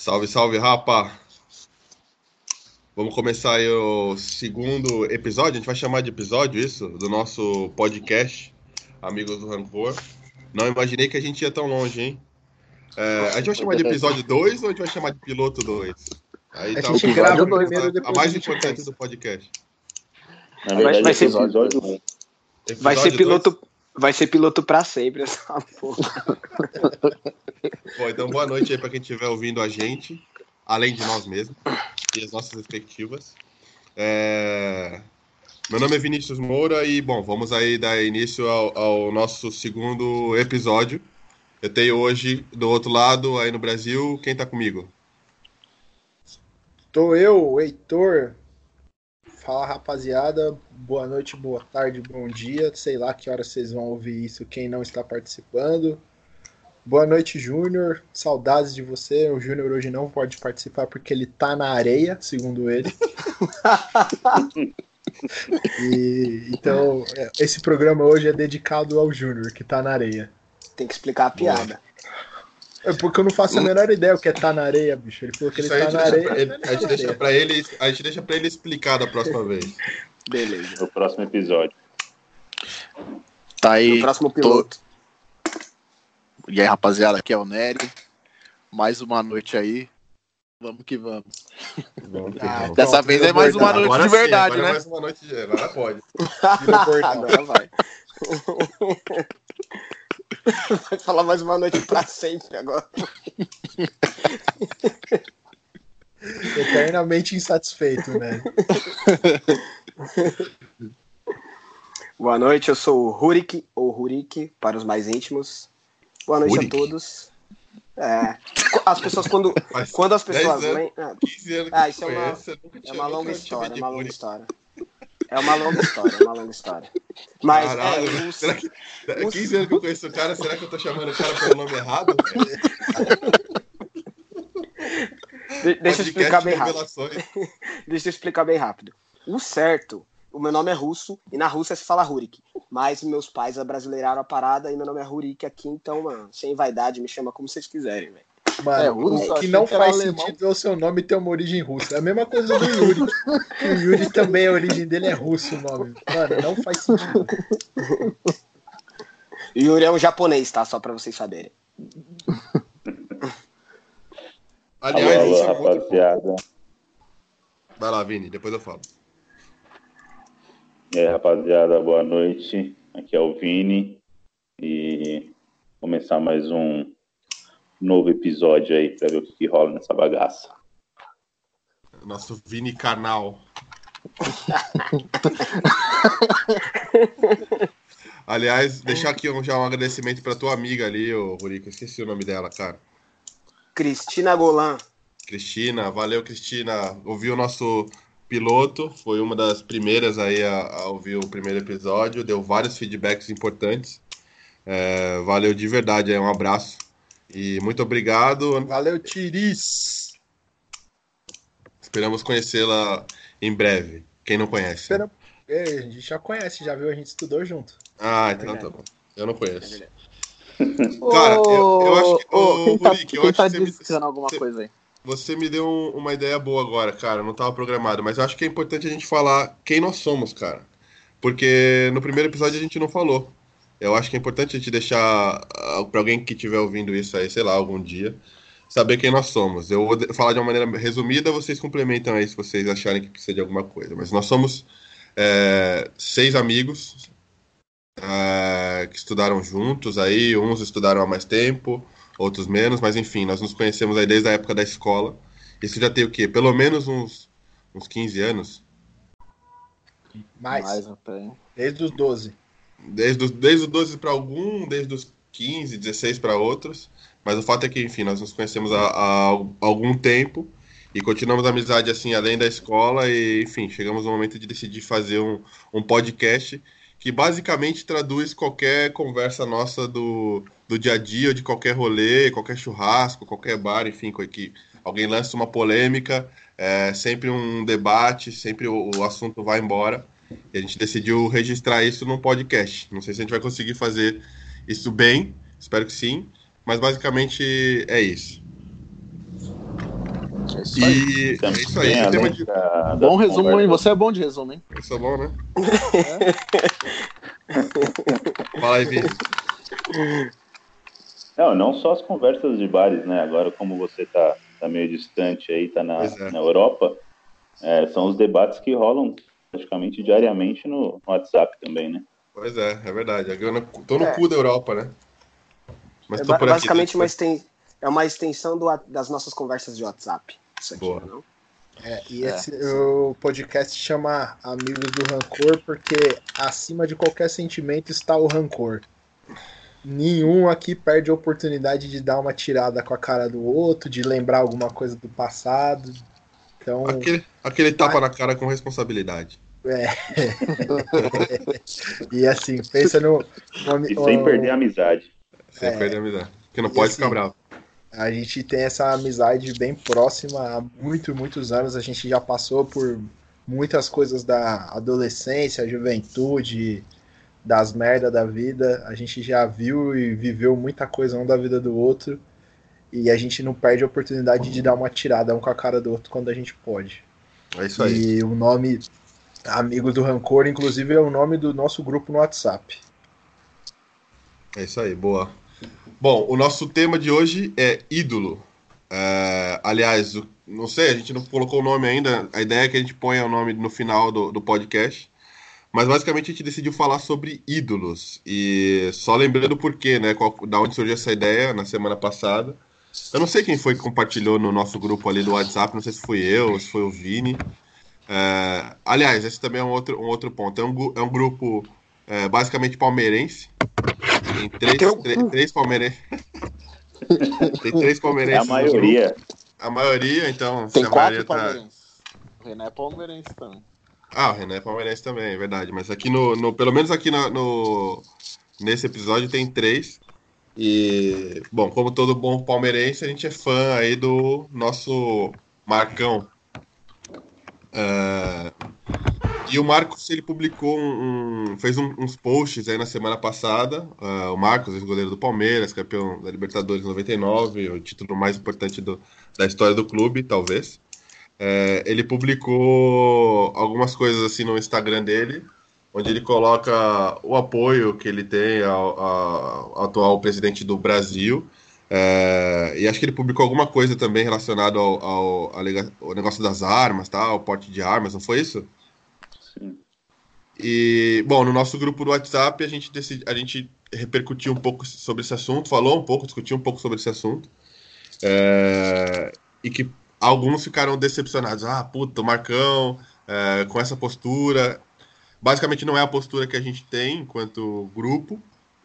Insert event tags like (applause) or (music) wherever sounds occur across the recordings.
Salve, salve, rapa! Vamos começar aí o segundo episódio, a gente vai chamar de episódio isso, do nosso podcast, Amigos do Rancor. Não imaginei que a gente ia tão longe, hein? É, a gente vai chamar de episódio 2 ou a gente vai chamar de piloto 2? Aí a tá gente o grava o primeiro a, a mais importante do podcast. Na verdade, vai, ser episódio 1. Vai ser piloto, vai ser piloto para sempre essa (laughs) porra. Bom, então boa noite aí para quem estiver ouvindo a gente, além de nós mesmos e as nossas respectivas. É... Meu nome é Vinícius Moura e, bom, vamos aí dar início ao, ao nosso segundo episódio. Eu tenho hoje, do outro lado, aí no Brasil, quem tá comigo? Tô eu, Heitor. Fala rapaziada, boa noite, boa tarde, bom dia. Sei lá que hora vocês vão ouvir isso, quem não está participando. Boa noite, Júnior. Saudades de você. O Júnior hoje não pode participar porque ele tá na areia, segundo ele. (laughs) e, então, é, esse programa hoje é dedicado ao Júnior, que tá na areia. Tem que explicar a piada. É porque eu não faço a menor ideia o que é tá na areia, bicho. Ele falou que ele tá na areia. Ele, a, gente deixa pra ele, a gente deixa pra ele explicar da próxima vez. Beleza. No próximo episódio. Tá aí. No próximo piloto. E aí, rapaziada, aqui é o Nery. Mais uma noite aí. Vamos que vamos. vamos, que ah, vamos. Dessa vez é mais uma noite agora de verdade, sim, né? É mais uma noite de... Agora pode. (laughs) agora vai. (laughs) (laughs) vai falar mais uma noite pra sempre agora. (laughs) Eternamente insatisfeito, né? (laughs) Boa noite, eu sou o Rurik, ou Rurik, para os mais íntimos. Boa noite a todos. É, as pessoas quando, quando as pessoas anos, ah, isso é uma, é uma longa história, é uma longa história. É uma longa história, é uma longa história. Mas Caralho, é, os, será que, os... 15 anos que eu conheço o cara, será que eu tô chamando o cara pelo nome errado? (laughs) De, deixa eu explicar bem rápido. (laughs) deixa eu explicar bem rápido. O certo o meu nome é russo e na Rússia se fala Rurik. Mas meus pais abrasileiraram a parada e meu nome é Rurik aqui, então, mano, sem vaidade, me chama como vocês quiserem, velho. Mano, é, russo, o que não que faz sentido é o seu nome ter uma origem russa. É a mesma coisa do Yuri. o Yuri também, a origem dele é russo o nome. Mano, não faz sentido. Yuri é um japonês, tá? Só pra vocês saberem. Aliás, Alô, rapaziada. Vai lá, Vini, depois eu falo. E aí, rapaziada, boa noite. Aqui é o Vini e começar mais um novo episódio aí para ver o que, que, rola nessa bagaça. Nosso Vini canal. (laughs) Aliás, deixar aqui já um agradecimento para tua amiga ali, ô Rurico. Esqueci o nome dela, cara. Cristina Golan. Cristina, valeu, Cristina. Ouviu o nosso piloto, foi uma das primeiras aí a, a ouvir o primeiro episódio, deu vários feedbacks importantes. É, valeu de verdade, aí, um abraço e muito obrigado. Valeu, Tiris! Esperamos conhecê-la em breve. Quem não conhece? Espera... É, a gente já conhece, já viu, a gente estudou junto. Ah, então tá bom. Eu não conheço. (laughs) Cara, eu, eu acho que. Ô, quem tá, Rick, quem tá dizendo alguma você, coisa aí? Você me deu uma ideia boa agora, cara. Não estava programado, mas eu acho que é importante a gente falar quem nós somos, cara. Porque no primeiro episódio a gente não falou. Eu acho que é importante a gente deixar ah, para alguém que estiver ouvindo isso aí, sei lá, algum dia, saber quem nós somos. Eu vou falar de uma maneira resumida, vocês complementam aí se vocês acharem que precisa de alguma coisa. Mas nós somos é, seis amigos é, que estudaram juntos aí, uns estudaram há mais tempo, outros menos, mas enfim, nós nos conhecemos aí desde a época da escola. Isso já tem o quê? Pelo menos uns, uns 15 anos? Mais. Mais desde os 12. Desde, os, desde os 12 para algum, desde os 15, 16 para outros. Mas o fato é que, enfim, nós nos conhecemos há, há algum tempo e continuamos a amizade assim além da escola e enfim chegamos no momento de decidir fazer um, um podcast que basicamente traduz qualquer conversa nossa do, do dia a dia, de qualquer rolê, qualquer churrasco, qualquer bar, enfim, que alguém lança uma polêmica, é sempre um debate, sempre o, o assunto vai embora. E a gente decidiu registrar isso num podcast. Não sei se a gente vai conseguir fazer isso bem, espero que sim, mas basicamente é isso. isso aí. E é isso aí. É de... da, bom resumo, hein? Você é bom de resumo, hein? Eu sou bom, né? É. (laughs) Fala aí. Não, não só as conversas de bares, né? Agora, como você tá, tá meio distante aí, tá na, é. na Europa, é, são os debates que rolam praticamente diariamente no, WhatsApp também, né? Pois é, é verdade. Eu tô no é. cu da Europa, né? Mas é tô por basicamente aqui, uma exten... é uma extensão do, das nossas conversas de WhatsApp. Isso aqui, Boa. não? É, e é. esse o podcast chama Amigos do Rancor porque acima de qualquer sentimento está o rancor. Nenhum aqui perde a oportunidade de dar uma tirada com a cara do outro, de lembrar alguma coisa do passado. Então, aquele, aquele tapa na cara com responsabilidade. É. (laughs) e assim, pensa no. no e sem perder a amizade. Sem é, perder a amizade. Porque não pode assim, ficar bravo. A gente tem essa amizade bem próxima há muito, muitos anos. A gente já passou por muitas coisas da adolescência, juventude, das merdas da vida. A gente já viu e viveu muita coisa um da vida do outro. E a gente não perde a oportunidade de dar uma tirada um com a cara do outro quando a gente pode. É isso aí. E o nome Amigos do Rancor, inclusive, é o nome do nosso grupo no WhatsApp. É isso aí, boa. Bom, o nosso tema de hoje é ídolo. É, aliás, não sei, a gente não colocou o nome ainda. A ideia é que a gente ponha o nome no final do, do podcast. Mas basicamente a gente decidiu falar sobre ídolos. E só lembrando por quê, né? Qual, da onde surgiu essa ideia na semana passada. Eu não sei quem foi que compartilhou no nosso grupo ali do WhatsApp, não sei se foi eu, se foi o Vini. É, aliás, esse também é um outro, um outro ponto. É um, é um grupo é, basicamente palmeirense. Tem três, três, três palmeirenses. (laughs) Tem três palmeirenses. É a maioria. A maioria, então. Tem quatro tá... palmeirenses. O René é palmeirense também. Ah, o René é palmeirense também, é verdade. Mas aqui no. no pelo menos aqui no, no, nesse episódio tem três. E, bom, como todo bom palmeirense, a gente é fã aí do nosso Marcão, Uh, e o Marcos ele publicou um, um fez um, uns posts aí na semana passada. Uh, o Marcos, ex-goleiro do Palmeiras, campeão da Libertadores 99, o título mais importante do, da história do clube, talvez. Uh, ele publicou algumas coisas assim no Instagram dele, onde ele coloca o apoio que ele tem ao, ao atual presidente do Brasil é, e acho que ele publicou alguma coisa também relacionada ao, ao, ao, negócio das armas, tá? ao porte de armas, não foi isso? Sim. E, bom, no nosso grupo do WhatsApp a gente, decidi, a gente repercutiu um pouco sobre esse assunto, falou um pouco, discutiu um pouco sobre esse assunto. É, e que alguns ficaram decepcionados. Ah, puta, o Marcão, é, com essa postura. Basicamente não é a postura que a gente tem enquanto grupo.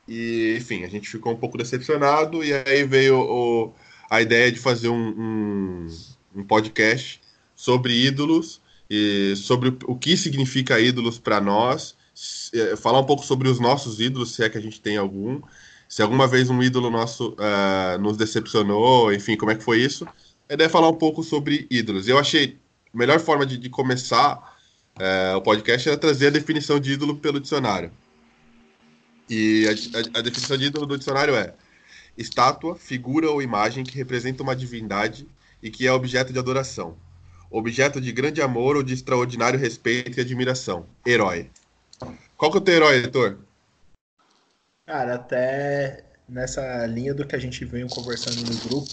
E, enfim, a gente ficou um pouco decepcionado. E aí veio o, a ideia de fazer um, um, um, podcast sobre ídolos e sobre o, que significa ídolos para nós. É, falar um pouco sobre os nossos ídolos, se é que a gente tem algum. Se alguma vez um ídolo nosso uh, nos decepcionou, enfim, como é que foi isso. A ideia é falar um pouco sobre ídolos. Eu achei a melhor forma de, de começar uh, o podcast era trazer a definição de ídolo pelo dicionário. E a, a, a definição de ídolo do dicionário é estátua, figura ou imagem que representa uma divindade e que é objeto de adoração. Objeto de grande amor ou de extraordinário respeito e admiração. Herói. Qual que é o teu herói, Heitor? Cara, até nessa linha do que a gente veio conversando no grupo,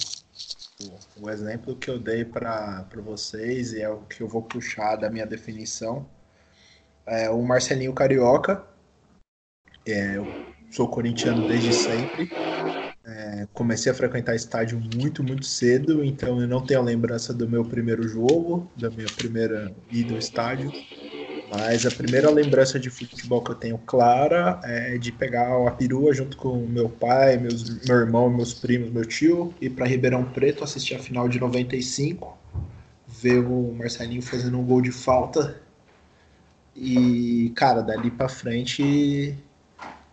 o, exemplo que eu dei para vocês e é o que eu vou puxar da minha definição é o Marcelinho Carioca, é, eu sou corintiano desde sempre. É, comecei a frequentar estádio muito, muito cedo, então eu não tenho a lembrança do meu primeiro jogo, da minha primeira ida ao estádio. Mas a primeira lembrança de futebol que eu tenho clara é de pegar a perua junto com meu pai, meus, meu irmão, meus primos, meu tio, ir para Ribeirão Preto assistir a final de 95, ver o Marcelinho fazendo um gol de falta. E, cara, dali para frente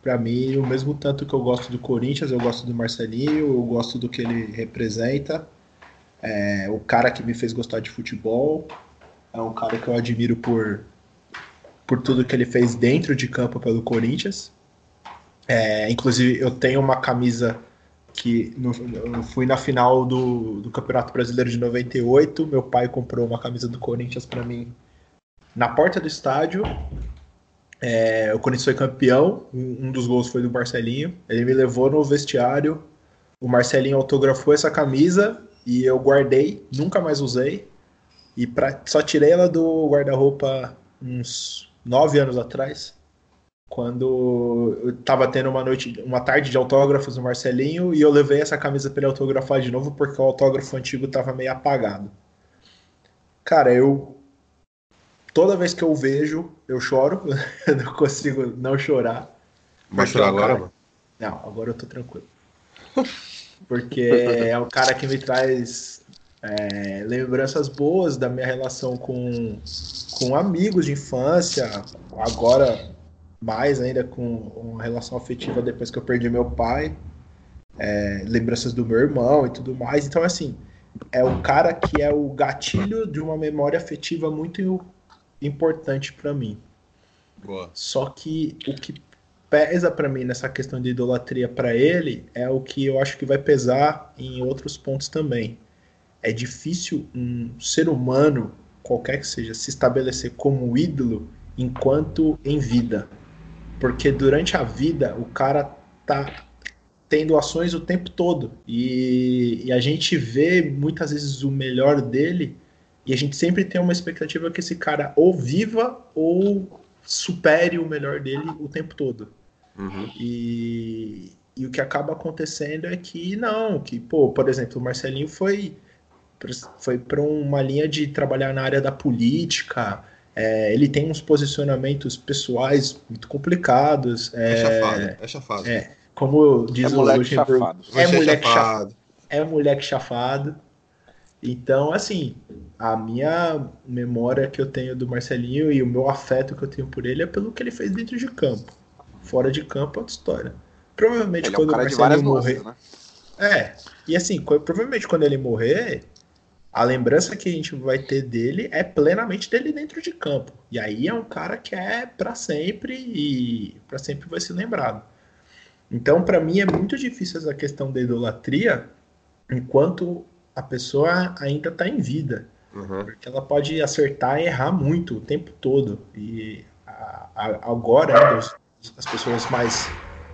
para mim, o mesmo tanto que eu gosto do Corinthians, eu gosto do Marcelinho, eu gosto do que ele representa. É o cara que me fez gostar de futebol, é um cara que eu admiro por, por tudo que ele fez dentro de campo pelo Corinthians. É, inclusive, eu tenho uma camisa que no, eu fui na final do, do Campeonato Brasileiro de 98. Meu pai comprou uma camisa do Corinthians para mim na porta do estádio. É, o Corinthians foi campeão. Um, um dos gols foi do Marcelinho. Ele me levou no vestiário. O Marcelinho autografou essa camisa e eu guardei, nunca mais usei. E pra, só tirei ela do guarda-roupa uns nove anos atrás quando eu tava tendo uma noite, uma tarde de autógrafos no Marcelinho e eu levei essa camisa para ele autografar de novo porque o autógrafo antigo tava meio apagado. Cara, eu toda vez que eu vejo, eu choro, (laughs) eu não consigo não chorar. Vai chorar agora, cara... Não, agora eu tô tranquilo. Porque é o cara que me traz é, lembranças boas da minha relação com, com amigos de infância, agora mais ainda com uma relação afetiva depois que eu perdi meu pai, é, lembranças do meu irmão e tudo mais. Então, assim, é o cara que é o gatilho de uma memória afetiva muito importante para mim. Boa. Só que o que pesa para mim nessa questão de idolatria para ele é o que eu acho que vai pesar em outros pontos também. É difícil um ser humano, qualquer que seja, se estabelecer como ídolo enquanto em vida. Porque durante a vida o cara tá tendo ações o tempo todo. E, e, a gente vê muitas vezes o melhor dele e a gente sempre tem uma expectativa que esse cara ou viva ou supere o melhor dele o tempo todo. Uhum. E, e o que acaba acontecendo é que não, que, pô, por exemplo, o Marcelinho foi, foi para uma linha de trabalhar na área da política, é, ele tem uns posicionamentos pessoais muito complicados. É, é chafado, é chafado. É, como diz é o moleque chafado. É moleque chafado. É moleque chafado. Então, assim, a minha memória que eu tenho do Marcelinho e o meu afeto que eu tenho por ele é pelo que ele fez dentro de campo. Fora de campo é outra história. Provavelmente ele quando é um o Marcelinho morrer. né? É. E assim, provavelmente quando ele morrer, a lembrança que a gente vai ter dele é plenamente dele dentro de campo. E aí é um cara que é para sempre e para sempre vai ser lembrado. Então, para mim é muito difícil essa questão da idolatria enquanto a pessoa ainda está em vida. Uhum. Porque ela pode acertar e errar muito o tempo todo. E a, a, agora, ainda, as pessoas mais.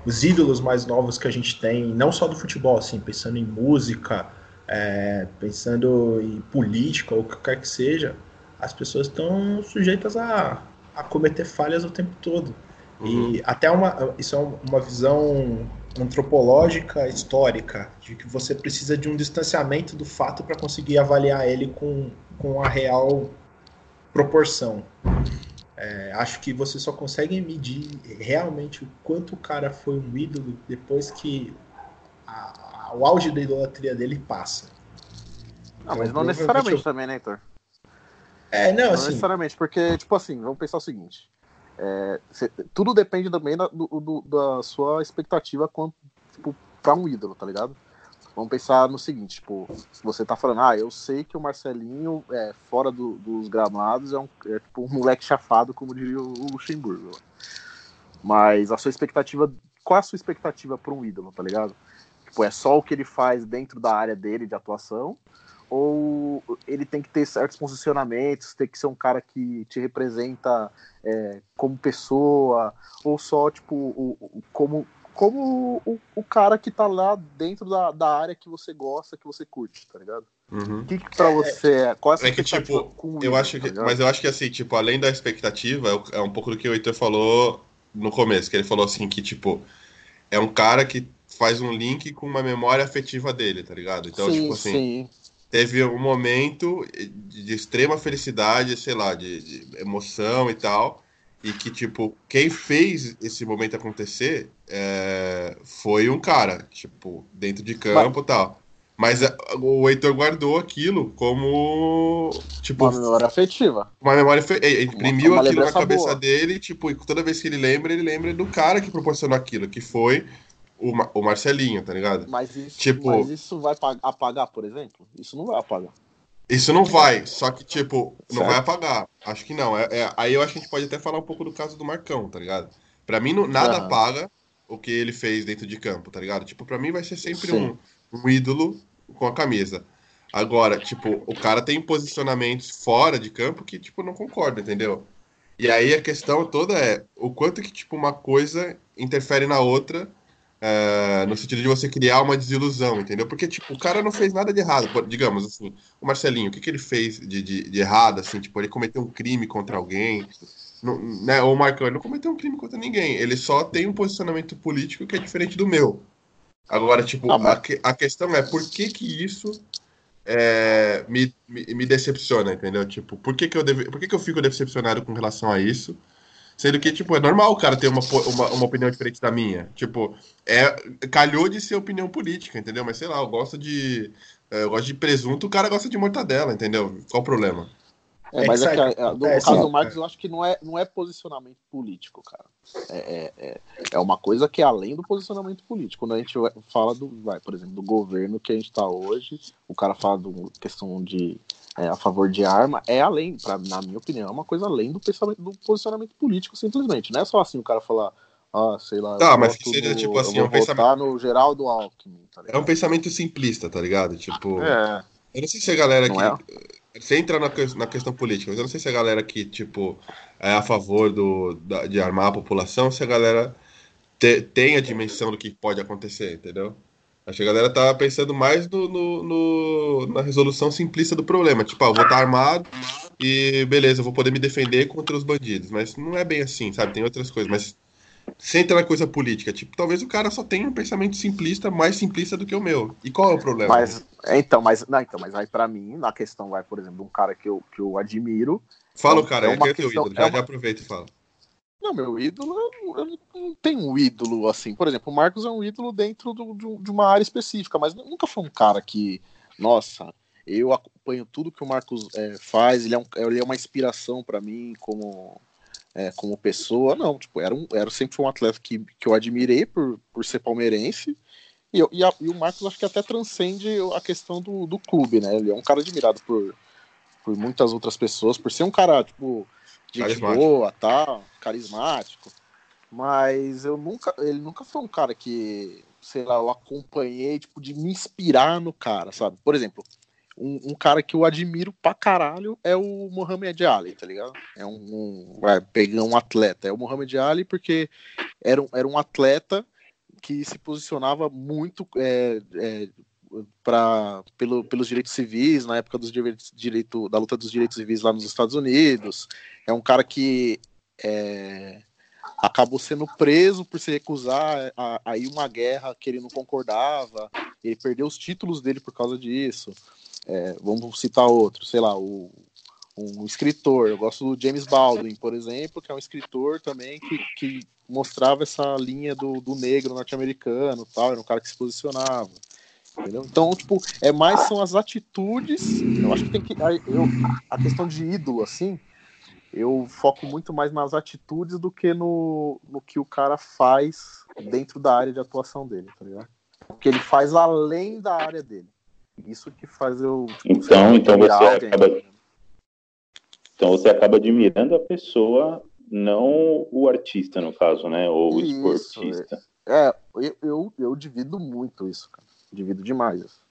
Os ídolos mais novos que a gente tem, não só do futebol, assim, pensando em música, é, pensando em política ou o que quer que seja, as pessoas estão sujeitas a, a cometer falhas o tempo todo. Uhum. E até uma, isso é uma visão antropológica histórica, de que você precisa de um distanciamento do fato para conseguir avaliar ele com, com a real proporção. É, acho que você só consegue medir realmente o quanto o cara foi um ídolo depois que a, o auge da idolatria dele passa. Não, mas não necessariamente eu... também, né, Heitor? É, não, não assim... necessariamente, porque, tipo assim, vamos pensar o seguinte. É, cê, tudo depende também da, do, do, da sua expectativa quanto, tipo, pra um ídolo, tá ligado? Vamos pensar no seguinte, tipo, você tá falando, ah, eu sei que o Marcelinho, é, fora do, dos gramados, é, um, é tipo um moleque chafado, como diria o Luxemburgo. Mas a sua expectativa, qual a sua expectativa para um ídolo, tá ligado? Tipo, é só o que ele faz dentro da área dele de atuação? Ou ele tem que ter certos posicionamentos, tem que ser um cara que te representa é, como pessoa, ou só, tipo, o, o como, como o, o, cara que tá lá dentro da, da área que você gosta, que você curte, tá ligado? Uhum. O que, que pra você é? Qual é, é que, tipo, eu acho que, tá mas eu acho que assim, tipo, além da expectativa, é, é um pouco do que o Heitor falou no começo, que ele falou assim que, tipo, é um cara que faz um link com uma memória afetiva dele, tá ligado? Então, sim, tipo assim, sim. teve um momento de extrema felicidade, sei lá, de, de, emoção e tal, e que, tipo, quem fez esse momento acontecer é, foi um cara, tipo, dentro de campo e tal. Mas é, o Heitor guardou aquilo como. Tipo, uma memória afetiva. Uma memória. Ele imprimiu uma, uma aquilo na cabeça boa. dele, tipo, e toda vez que ele lembra, ele lembra do cara que proporcionou aquilo, que foi o, o Marcelinho, tá ligado? Mas isso, tipo, mas isso vai apagar, por exemplo? Isso não vai apagar. Isso não vai, só que, tipo, não certo. vai apagar. Acho que não. É, é, aí eu acho que a gente pode até falar um pouco do caso do Marcão, tá ligado? Pra mim, não, nada uhum. apaga o, que ele fez dentro de campo, tá ligado? Tipo, pra mim vai ser sempre um, um ídolo com a camisa. Agora, tipo, o cara tem posicionamentos fora de campo que, tipo, não concorda, entendeu? E aí a questão toda é o quanto que, tipo, uma coisa interfere na outra, uh, no sentido de você criar uma desilusão, entendeu? Porque, tipo, o cara não fez nada de errado, digamos assim, o Marcelinho, o que, que ele fez de, de, de errado, assim, tipo, ele cometeu um crime contra alguém, não, né? Ou o Marcão, ele não cometeu um crime contra ninguém, ele só tem um posicionamento político que é diferente do meu. Agora, tipo, ah, a, a questão é por que que isso é, me, me, me, decepciona, entendeu? Tipo, por que, que, eu deve, por que, que eu fico decepcionado com relação a isso? Sendo que, tipo, é normal o cara ter uma, uma, uma, opinião diferente da minha. Tipo, é, calhou de ser opinião política, entendeu? Mas sei lá, eu gosto de. Eu gosto de presunto, o cara gosta de mortadela, entendeu? Qual o problema? É, mas é que, é, no é, caso do Marcos, eu acho que não é, não é posicionamento político, cara. É, é, é, é uma coisa que é além do posicionamento político. Quando a gente fala do, vai, por exemplo, do governo que a gente está hoje, o cara fala de questão de é, a favor de arma, é além, pra, na minha opinião, é uma coisa além do, pensamento, do posicionamento político, simplesmente. Não é só assim o cara falar, ah, sei lá. Tá, mas que seria, tipo assim, é um pensamento. no Geraldo Alckmin, tá É um pensamento simplista, tá ligado? Tipo. É. Eu não sei se a galera que. É? Você entra na, na questão política, mas eu não sei se a galera que, tipo, é a favor do, da, de armar a população, se a galera te, tem a dimensão do que pode acontecer, entendeu? Acho que a galera tá pensando mais no, no, no, na resolução simplista do problema. Tipo, ah, eu vou estar armado e beleza, eu vou poder me defender contra os bandidos. Mas não é bem assim, sabe? Tem outras coisas. Mas sem entrar na coisa política. Tipo, talvez o cara só tenha um pensamento simplista, mais simplista do que o meu. E qual é o problema? Mas, então, mas, não, então, mas aí para mim, na questão vai, por exemplo, um cara que eu, que eu admiro. Fala o cara, é, é que é teu ídolo, já, é uma... já aproveita e fala. Não, meu ídolo, eu, não tenho um ídolo assim. Por exemplo, o Marcos é um ídolo dentro do, do, de uma área específica, mas nunca foi um cara que, nossa, eu acompanho tudo que o Marcos é, faz, ele é, um, ele é uma inspiração para mim como é, como pessoa, não. Tipo, era, um, era sempre um atleta que, que eu admirei por, por ser palmeirense. E, eu, e, a, e o Marcos acho que até transcende a questão do, do clube, né? Ele é um cara admirado por, por muitas outras pessoas, por ser um cara, tipo, gente boa, tal, carismático. Mas eu nunca, ele nunca foi um cara que, sei lá, eu acompanhei, tipo, de me inspirar no cara, sabe? Por exemplo, um, um, cara que eu admiro pra caralho é o Muhammad Ali, tá ligado? É um, um vai pegar um atleta, é o Muhammad Ali porque era um, era um atleta que se posicionava muito é, é, pelo, pelos direitos civis na época dos direitos, direito, da luta dos direitos civis lá nos Estados Unidos. É um cara que é, acabou sendo preso por se recusar a, a uma guerra que ele não concordava. Ele perdeu os títulos dele por causa disso. É, vamos citar outro, sei lá, o, um escritor. Eu gosto do James Baldwin, por exemplo, que é um escritor também que, que mostrava essa linha do, do negro norte-americano, tal. Era um cara que se posicionava. Entendeu? Então, tipo, é mais são as atitudes. Eu acho que tem que. Eu, a questão de ídolo, assim, eu foco muito mais nas atitudes do que no, no que o cara faz dentro da área de atuação dele, tá ligado? O que ele faz além da área dele. Isso que faz eu. Tipo, então, então você alguém, acaba. Né? Então você acaba admirando a pessoa, não o artista, no caso, né? Ou o isso, esportista. É, eu, eu, eu divido muito isso, cara. Divido demais isso.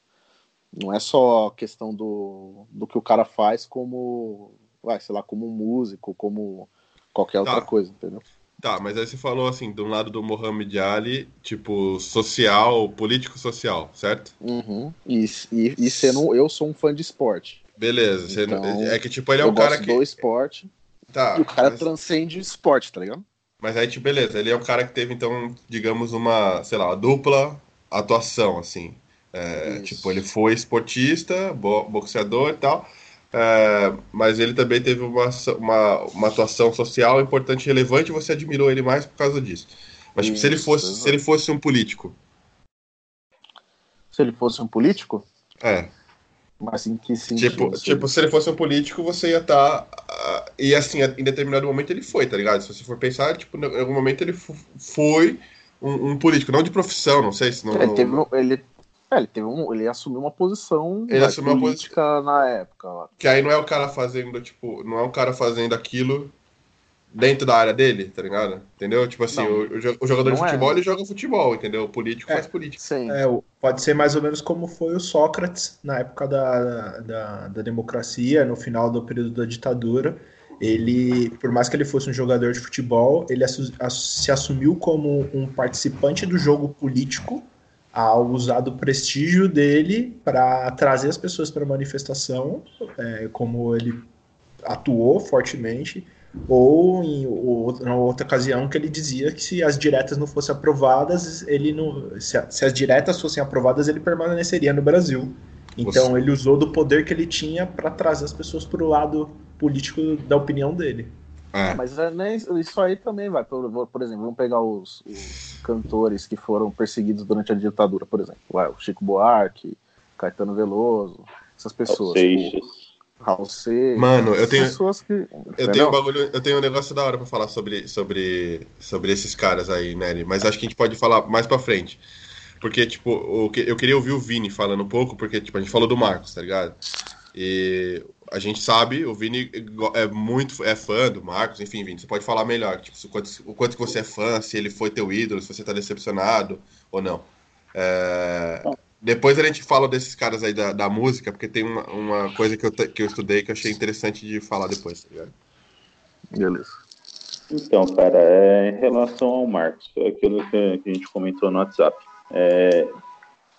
Não é só questão do, do que o cara faz como, vai, sei lá, como músico, como qualquer outra tá. coisa, entendeu? Tá, mas aí você falou assim, de um lado do Mohamed Ali, tipo, social, político-social, certo? Uhum. E, e, e sendo, eu sou um fã de esporte. Beleza, então, é que tipo, ele é um cara que. do esporte. Tá. E o cara mas... transcende o esporte, tá ligado? Mas aí, tipo, beleza, ele é um cara que teve, então, digamos, uma, sei lá, uma dupla atuação, assim. É, tipo, ele foi esportista, boxeador e tal. É, mas ele também teve uma, uma, uma, atuação social importante e relevante, você admirou ele mais por causa disso. Mas tipo, se ele fosse se ele fosse um político. Se ele fosse um político? É. Mas em que sentido? Tipo, tipo se ele fosse um político, você ia estar. Tá, uh, e assim, em determinado momento ele foi, tá ligado? Se você for pensar, tipo, em algum momento ele foi um, um político, não de profissão, não sei se não. Ele, teve, ele é, ele, teve um, ele assumiu uma posição ele assumiu política uma posição... na época. Que aí não é o cara fazendo, tipo, não é um cara fazendo aquilo dentro da área dele, tá ligado? Entendeu? Tipo assim, o, o, jogador de é. futebol, é. ele joga futebol, entendeu? O político é, faz política. Sim. É, pode ser mais ou menos como foi o Sócrates na época da, da, da democracia, no final do período da ditadura. Ele, por mais que ele fosse um jogador de futebol, ele se assumiu como um participante do jogo político ao usar do prestígio dele para trazer as pessoas para a manifestação, é, como ele atuou fortemente, ou em outra, outra ocasião que ele dizia que se as diretas não fossem aprovadas, ele não, se, a, se as diretas fossem aprovadas, ele permaneceria no Brasil. Então Você... ele usou do poder que ele tinha para trazer as pessoas para o lado político da opinião dele. É. Mas é, né, isso aí também vai. Por, por exemplo, vamos pegar os, os, cantores que foram perseguidos durante a ditadura, por exemplo. Vai, o Chico Buarque, Caetano Veloso, essas pessoas. Raul Seixas. Mano, eu tenho. Que, eu tenho um bagulho, eu tenho um negócio da hora pra falar sobre, sobre, sobre esses caras aí, Nery. Mas acho que a gente pode falar mais pra frente. Porque, tipo, o que, eu queria ouvir o Vini falando um pouco, porque, tipo, a gente falou do Marcos, tá ligado? E a gente sabe, o Vini é muito é fã do Marcos, enfim, Vini, você pode falar melhor, tipo, o quanto, o quanto que você é fã, se ele foi teu ídolo, se você tá decepcionado ou não. É, depois a gente fala desses caras aí da, da música, porque tem uma, uma coisa que eu, que eu estudei que eu achei interessante de falar depois, tá ligado? Beleza. Então, cara, é, em relação ao Marcos, foi aquilo que a gente comentou no WhatsApp. É,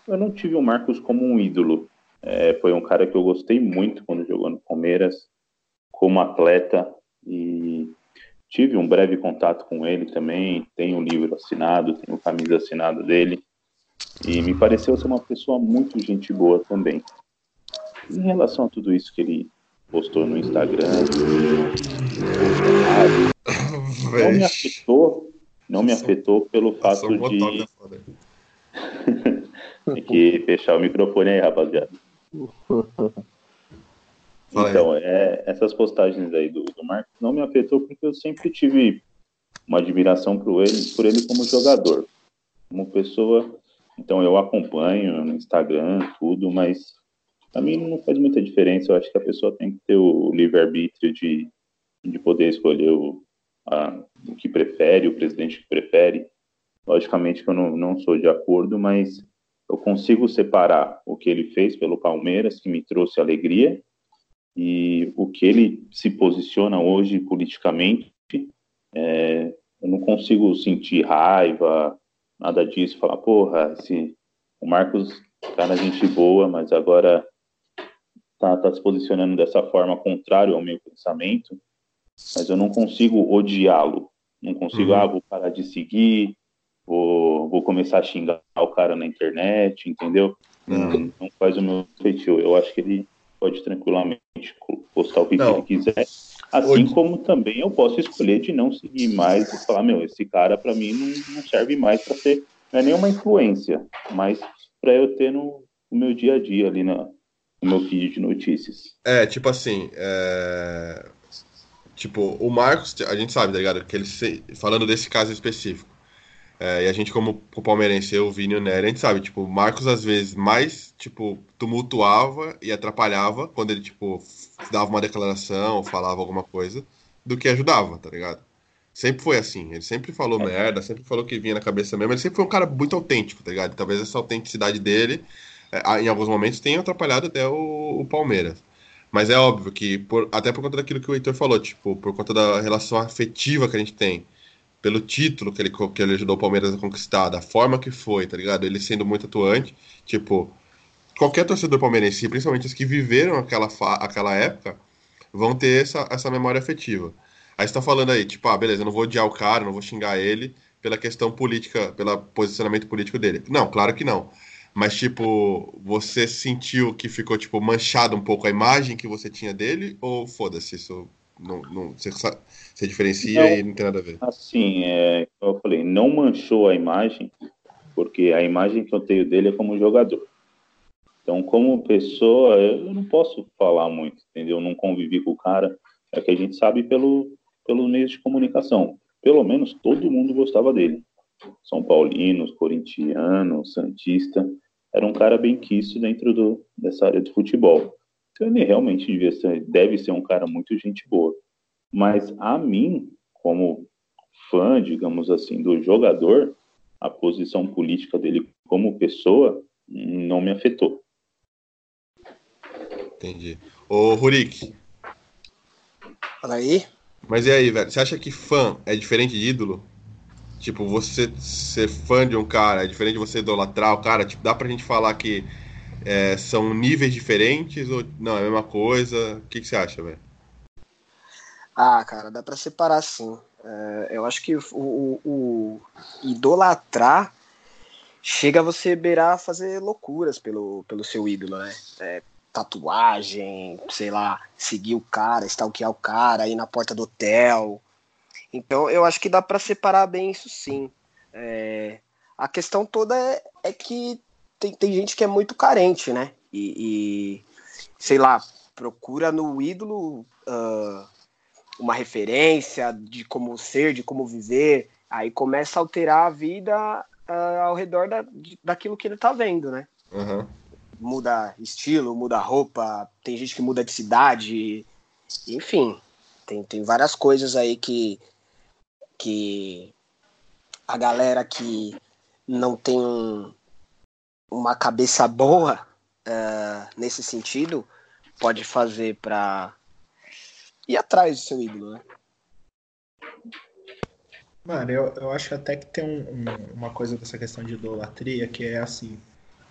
eu não tive o Marcos como um ídolo, é, foi um cara que eu gostei muito quando jogou no Palmeiras, como atleta, e tive um breve contato com ele também. Tenho o livro assinado, tenho camisa assinada dele, e me pareceu ser uma pessoa muito gente boa também. Em relação a tudo isso que ele postou no Instagram, não me afetou, não me afetou pelo fato de. (laughs) Tem que fechar o microfone aí, rapaziada. Então, é, essas postagens aí do, do Marcos não me afetou porque eu sempre tive uma admiração por ele, por ele como jogador, como pessoa. Então, eu acompanho no Instagram, tudo, mas para mim não faz muita diferença. Eu acho que a pessoa tem que ter o livre-arbítrio de, de poder escolher o, a, o que prefere, o presidente que prefere. Logicamente que eu não, não sou de acordo, mas eu consigo separar o que ele fez pelo Palmeiras, que me trouxe alegria, e o que ele se posiciona hoje politicamente. É, eu não consigo sentir raiva, nada disso, falar, porra, esse, o Marcos tá na gente boa, mas agora tá, tá se posicionando dessa forma contrário ao meu pensamento, mas eu não consigo odiá-lo, não consigo, uhum. ah, vou parar de seguir, vou, vou começar a xingar o cara na internet, entendeu? Não, não faz o meu feitio. Eu acho que ele pode tranquilamente postar o que, que ele quiser. Assim Hoje... como também eu posso escolher de não seguir mais e falar, meu, esse cara para mim não, não, serve mais para ser, não é nenhuma influência, mas para eu ter no, no, meu dia a dia ali na, no meu feed de notícias. É, tipo assim, é... tipo, o Marcos, a gente sabe, tá ligado? Que ele, falando desse caso específico, é, e a gente, como o palmeirense, eu, o Vini e o Nery, a gente sabe, tipo, o Marcos às vezes mais, tipo, tumultuava e atrapalhava quando ele, tipo, dava uma declaração, falava alguma coisa, do que ajudava, tá ligado? Sempre foi assim, ele sempre falou é. merda, sempre falou que vinha na cabeça mesmo, ele sempre foi um cara muito autêntico, tá ligado? Talvez essa autenticidade dele, é, em alguns momentos, tenha atrapalhado até o, o Palmeiras. Mas é óbvio que, por, até por conta daquilo que o Heitor falou, tipo, por conta da relação afetiva que a gente tem pelo título que ele, que ele ajudou o Palmeiras a conquistar, da forma que foi, tá ligado? Ele sendo muito atuante, tipo, qualquer torcedor palmeirense, principalmente os que viveram aquela, aquela época, vão ter essa, essa memória afetiva. Aí você tá falando aí, tipo, ah, beleza, eu não vou odiar o cara, não vou xingar ele pela questão política, pelo posicionamento político dele. Não, claro que não. Mas, tipo, você sentiu que ficou, tipo, manchado um pouco a imagem que você tinha dele? Ou foda-se, isso não, não, você, você diferencia não, e não tem nada a ver. Assim, é, eu falei, não manchou a imagem, porque a imagem que eu tenho dele é como jogador. Então, como pessoa, eu não posso falar muito, entendeu? Eu não convivi com o cara. É que a gente sabe pelo, pelos meios de comunicação. Pelo menos todo mundo gostava dele. São Paulinos, corintianos, Santista. Era um cara bem quisto dentro do, dessa área de futebol. Então, ele realmente ser, deve ser um cara muito gente boa. Mas a mim, como fã, digamos assim, do jogador, a posição política dele como pessoa não me afetou. Entendi. Ô, Rurik. Fala aí. Mas e aí, velho? Você acha que fã é diferente de ídolo? Tipo, você ser fã de um cara é diferente de você idolatrar o cara? Tipo, dá pra gente falar que é, são níveis diferentes ou não, é a mesma coisa? O que, que você acha, velho? Ah, cara, dá pra separar sim. É, eu acho que o, o, o, idolatrar chega a você beirar fazer loucuras pelo, pelo seu ídolo, né? É, tatuagem, sei lá, seguir o cara, stalkear o cara, ir na porta do hotel. Então eu acho que dá para separar bem isso sim. É, a questão toda é, é que tem, tem gente que é muito carente, né? E, e sei lá, procura no ídolo uh, uma referência de como ser, de como viver, aí começa a alterar a vida uh, ao redor da, daquilo que ele tá vendo, né? Uhum. Muda estilo, muda roupa, tem gente que muda de cidade, enfim, tem, tem várias coisas aí que, que a galera que não tem um, uma cabeça boa uh, nesse sentido pode fazer para ir atrás do seu ídolo, né? Mano, eu, eu acho até que tem um, um, uma coisa dessa questão de idolatria que é assim: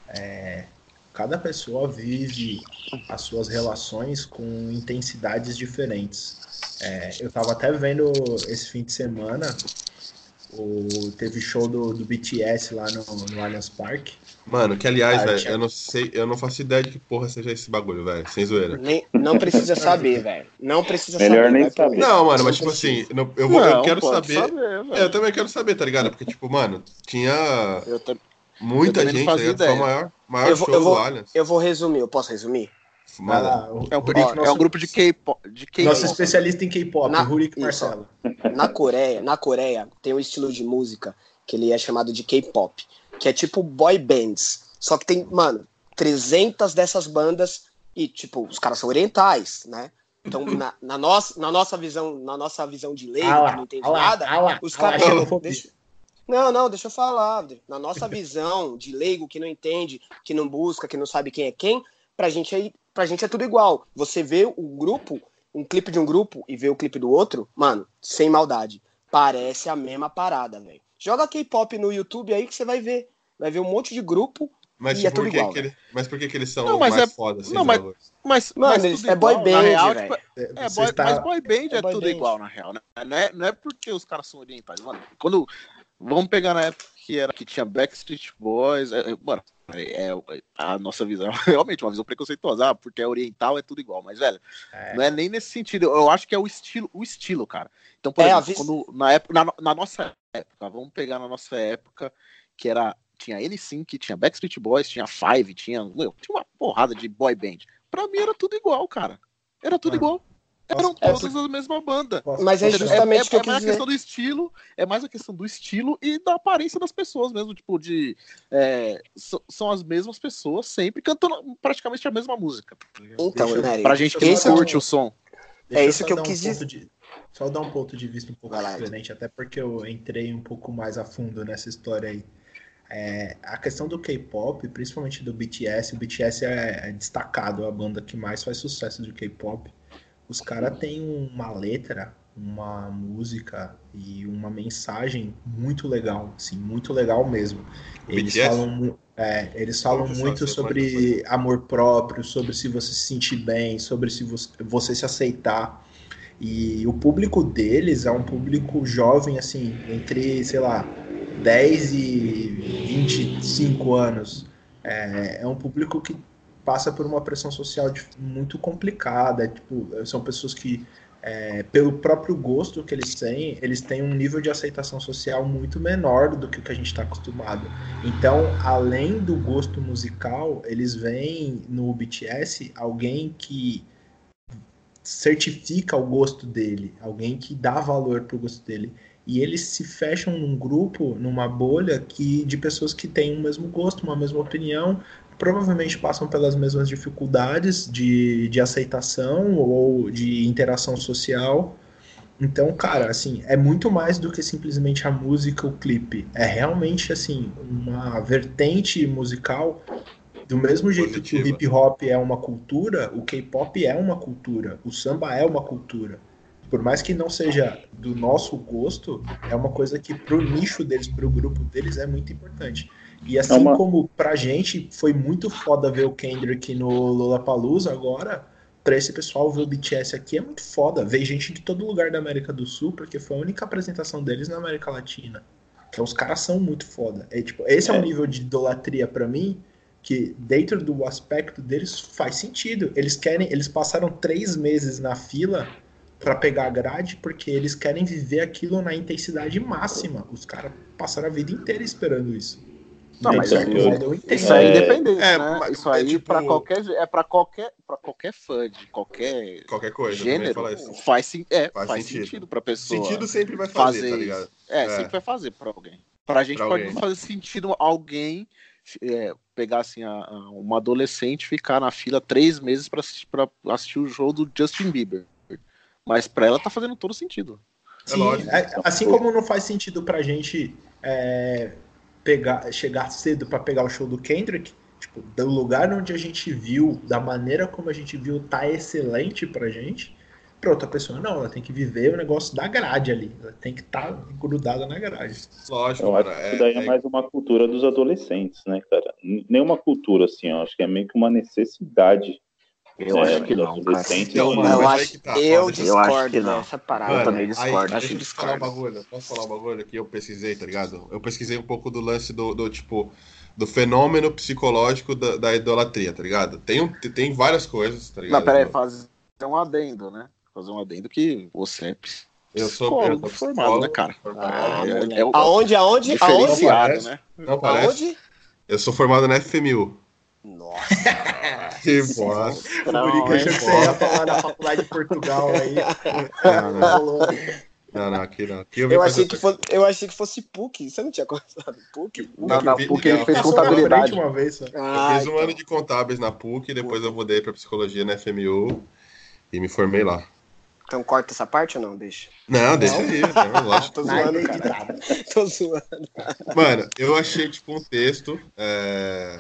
é, cada pessoa vive as suas relações com intensidades diferentes. É, eu tava até vendo esse fim de semana, o, teve show do, do BTS lá no, no Allianz Parque. Mano, que aliás, velho, eu não sei, eu não faço ideia de que porra seja esse bagulho, velho. Sem zoeira. Nem, não precisa saber, velho. Não precisa Melhor saber. nem saber. Não, mano, mas tipo assim, eu, vou, não, eu quero saber. saber é, eu também quero saber, tá ligado? Porque, tipo, mano, tinha muita gente, Foi o maior, maior eu vou, show eu vou, do Allianz. Eu vou resumir, eu posso resumir? Mano, ah, é, um, ó, é um grupo de K-pop. Nosso especialista em K-pop, Rurik Marcelo. Na Coreia, na Coreia tem um estilo de música que ele é chamado de K-pop, que é tipo boy bands. Só que tem, mano, 300 dessas bandas e, tipo, os caras são orientais, né? Então, na, na, nossa, na nossa visão, na nossa visão de leigo, ah que não entende ah nada, ah os caras. Deixa... Não, não, deixa eu falar. Na nossa visão de leigo que não entende, que não busca, que não sabe quem é quem, pra gente é, pra gente é tudo igual. Você vê o grupo, um clipe de um grupo e vê o clipe do outro, mano, sem maldade. Parece a mesma parada, velho. Joga K-pop no YouTube aí que você vai ver. Vai ver um monte de grupo mas, e é tudo igual. Ele, mas por que, que eles são não, mais é, fodas? Não, mas, mas, Mano, mas é boy band, real, tipo, é, é boy, tá... Mas boy band é, é boy tudo band. igual, na real. Né? Não, é, não é porque os caras são orientais. Mano, quando... Vamos pegar na época que, era, que tinha Backstreet Boys. É, é, mano, é, é, a nossa visão (laughs) realmente uma visão preconceituosa, ah, porque é oriental, é tudo igual. Mas, velho, é. não é nem nesse sentido. Eu acho que é o estilo, o estilo, cara. Então, por é, exemplo, quando, na, época, na, na, nossa época, vamos pegar na nossa época, que era. Tinha N5, tinha Backstreet Boys, tinha Five, tinha, meu, tinha uma porrada de boy band. Pra mim era tudo igual, cara. Era tudo ah. igual. Eram todas a mesma banda. Mas é justamente é, é, que eu é mais a questão do estilo, é mais a questão do estilo e da aparência das pessoas mesmo, tipo, de é, são as mesmas pessoas sempre cantando praticamente a mesma música. Então, Deixa, Nery, pra gente que não curte o som. é isso que eu quis um dizer. De, só dar um ponto de vista um pouco diferente, até porque eu entrei um pouco mais a fundo nessa história aí. É, a questão do K-pop, principalmente do BTS, o BTS é, é destacado, é a banda que mais faz sucesso de K-pop os caras têm uma letra, uma música e uma mensagem muito legal, assim, muito legal mesmo. Eles BTS? falam, é, eles falam muito sobre amor próprio, sobre se você se sentir bem, sobre se você, você se aceitar. E o público deles é um público jovem, assim, entre, sei lá, 10 e 25 anos. É, é um público que passa por uma pressão social muito complicada. Tipo, são pessoas que, é, pelo próprio gosto que eles têm, eles têm um nível de aceitação social muito menor do que o que a gente está acostumado. Então, além do gosto musical, eles veem no BTS alguém que certifica o gosto dele, alguém que dá valor para o gosto dele. E eles se fecham num grupo, numa bolha que de pessoas que têm o mesmo gosto, uma mesma opinião, provavelmente passam pelas mesmas dificuldades de, de aceitação ou de interação social. Então, cara, assim, é muito mais do que simplesmente a música, o clipe. É realmente, assim, uma vertente musical do mesmo jeito Positiva. que o hip hop é uma cultura, o K-pop é uma cultura, o samba é uma cultura. Por mais que não seja do nosso gosto, é uma coisa que pro nicho deles, pro grupo deles é muito importante. E assim é uma... como pra gente foi muito foda ver o Kendrick no Lollapalooza agora, pra esse pessoal ver o BTS aqui é muito foda. Ver gente de todo lugar da América do Sul, porque foi a única apresentação deles na América Latina. Então os caras são muito foda. É, tipo, esse é, é um nível de idolatria para mim que dentro do aspecto deles faz sentido. Eles querem, eles passaram três meses na fila para pegar a grade porque eles querem viver aquilo na intensidade máxima. Os caras passaram a vida inteira esperando isso. Não, mas é, eu, isso aí é independente, é, né? Isso aí é tipo... para qualquer é para qualquer para qualquer fã de qualquer qualquer coisa, gênero faz, é, faz, faz sentido, sentido para pessoa. Sentido sempre vai fazer, fazer tá ligado? É, é, sempre vai fazer para alguém. Pra gente pra pode alguém. fazer sentido alguém é, pegar assim, a, a, uma adolescente ficar na fila três meses para assistir, pra assistir o jogo do Justin Bieber. Mas para ela tá fazendo todo sentido. É Sim, é, assim como não faz sentido pra gente é, pegar, chegar cedo para pegar o show do Kendrick, tipo, do lugar onde a gente viu, da maneira como a gente viu, tá excelente pra gente para outra pessoa não, ela tem que viver o negócio da grade ali, ela tem que estar tá grudada na grade. Lógico, eu acho que isso daí é, é, mais uma cultura dos adolescentes, né, cara? Nenhuma cultura assim, eu acho que é meio que uma necessidade. Eu é, acho que não, cara. Eu, eu, eu, acho, tá, eu discordo dessa parada. Mano, eu também discordo. Aí, deixa eu falar um bagulho, posso falar um bagulho que eu pesquisei, tá ligado? Eu pesquisei um pouco do lance do, do tipo do fenômeno psicológico da, da, idolatria, tá ligado? Tem, um, tem várias coisas, tá ligado? Não, peraí, faz um adendo, né? fazer um adendo que você é eu sou, eu formado, né, cara? Ah, é, é, é, aonde, aonde, aonde? Né? Não parece. Aonde? Eu sou formado na FMU. Nossa. (laughs) que bosta. O Burica achou que você ia falar da faculdade de Portugal aí. (laughs) Não, não. Não, não, aqui não. Aqui eu, eu, achei que fosse, eu achei que fosse PUC. Você não tinha começado PUC? Não, na PUC ele fez contabilidade. Uma vez, ah, eu fiz um então. ano de contábeis na PUC, depois eu mudei para psicologia na FMU. E me formei lá. Então corta essa parte ou não? Deixa. Não, deixa aí. Não, lógico. (laughs) Tô zoando, cara. Tô zoando. Mano, eu achei tipo um texto é,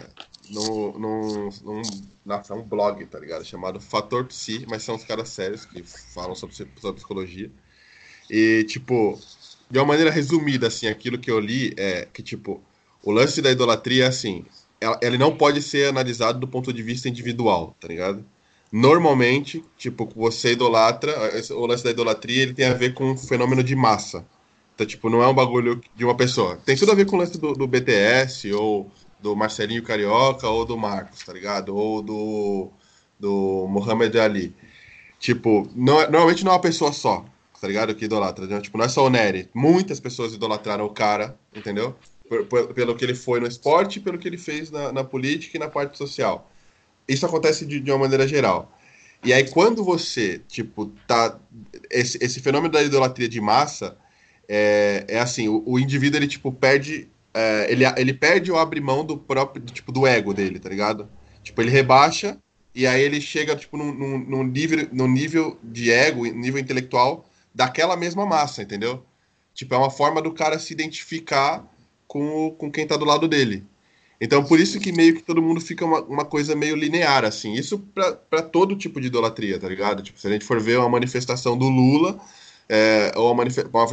no, no, num, nossa, um blog, tá ligado? Chamado Fator Psi, mas são os caras sérios que falam sobre, sobre psicologia. E, tipo, de uma maneira resumida, assim, aquilo que eu li é que, tipo, o lance da idolatria é assim, ele não pode ser analisado do ponto de vista individual, tá ligado? Normalmente, tipo, você idolatra, o lance da idolatria, ele tem a ver com um fenômeno de massa. Então, tipo, não é um bagulho de uma pessoa. Tem tudo a ver com o lance do, do BTS, ou do Marcelinho Carioca, ou do Marcos, tá ligado? Ou do, do Muhammad Ali. Tipo, não, é, normalmente não é uma pessoa só, tá ligado? Que idolatra. Né? Tipo, não é só o Nery. Muitas pessoas idolatraram o cara, entendeu? Pelo que ele foi no esporte, pelo que ele fez na, na política e na parte social isso acontece de, de uma maneira geral. E aí, quando você, tipo, tá. Esse, esse fenômeno da idolatria de massa é, é assim: o, o indivíduo, ele, tipo, perde. É, ele, ele perde ou abre mão do próprio, tipo, do ego dele, tá ligado? Tipo, ele rebaixa e aí ele chega, tipo, num, num, num nível, num nível de ego, nível intelectual daquela mesma massa, entendeu? Tipo, é uma forma do cara se identificar com, com quem tá do lado dele. Então, por isso que meio que todo mundo fica uma, uma coisa meio linear, assim. Isso para todo tipo de idolatria, tá ligado? Tipo, se a gente for ver uma manifestação do Lula, é, ou uma,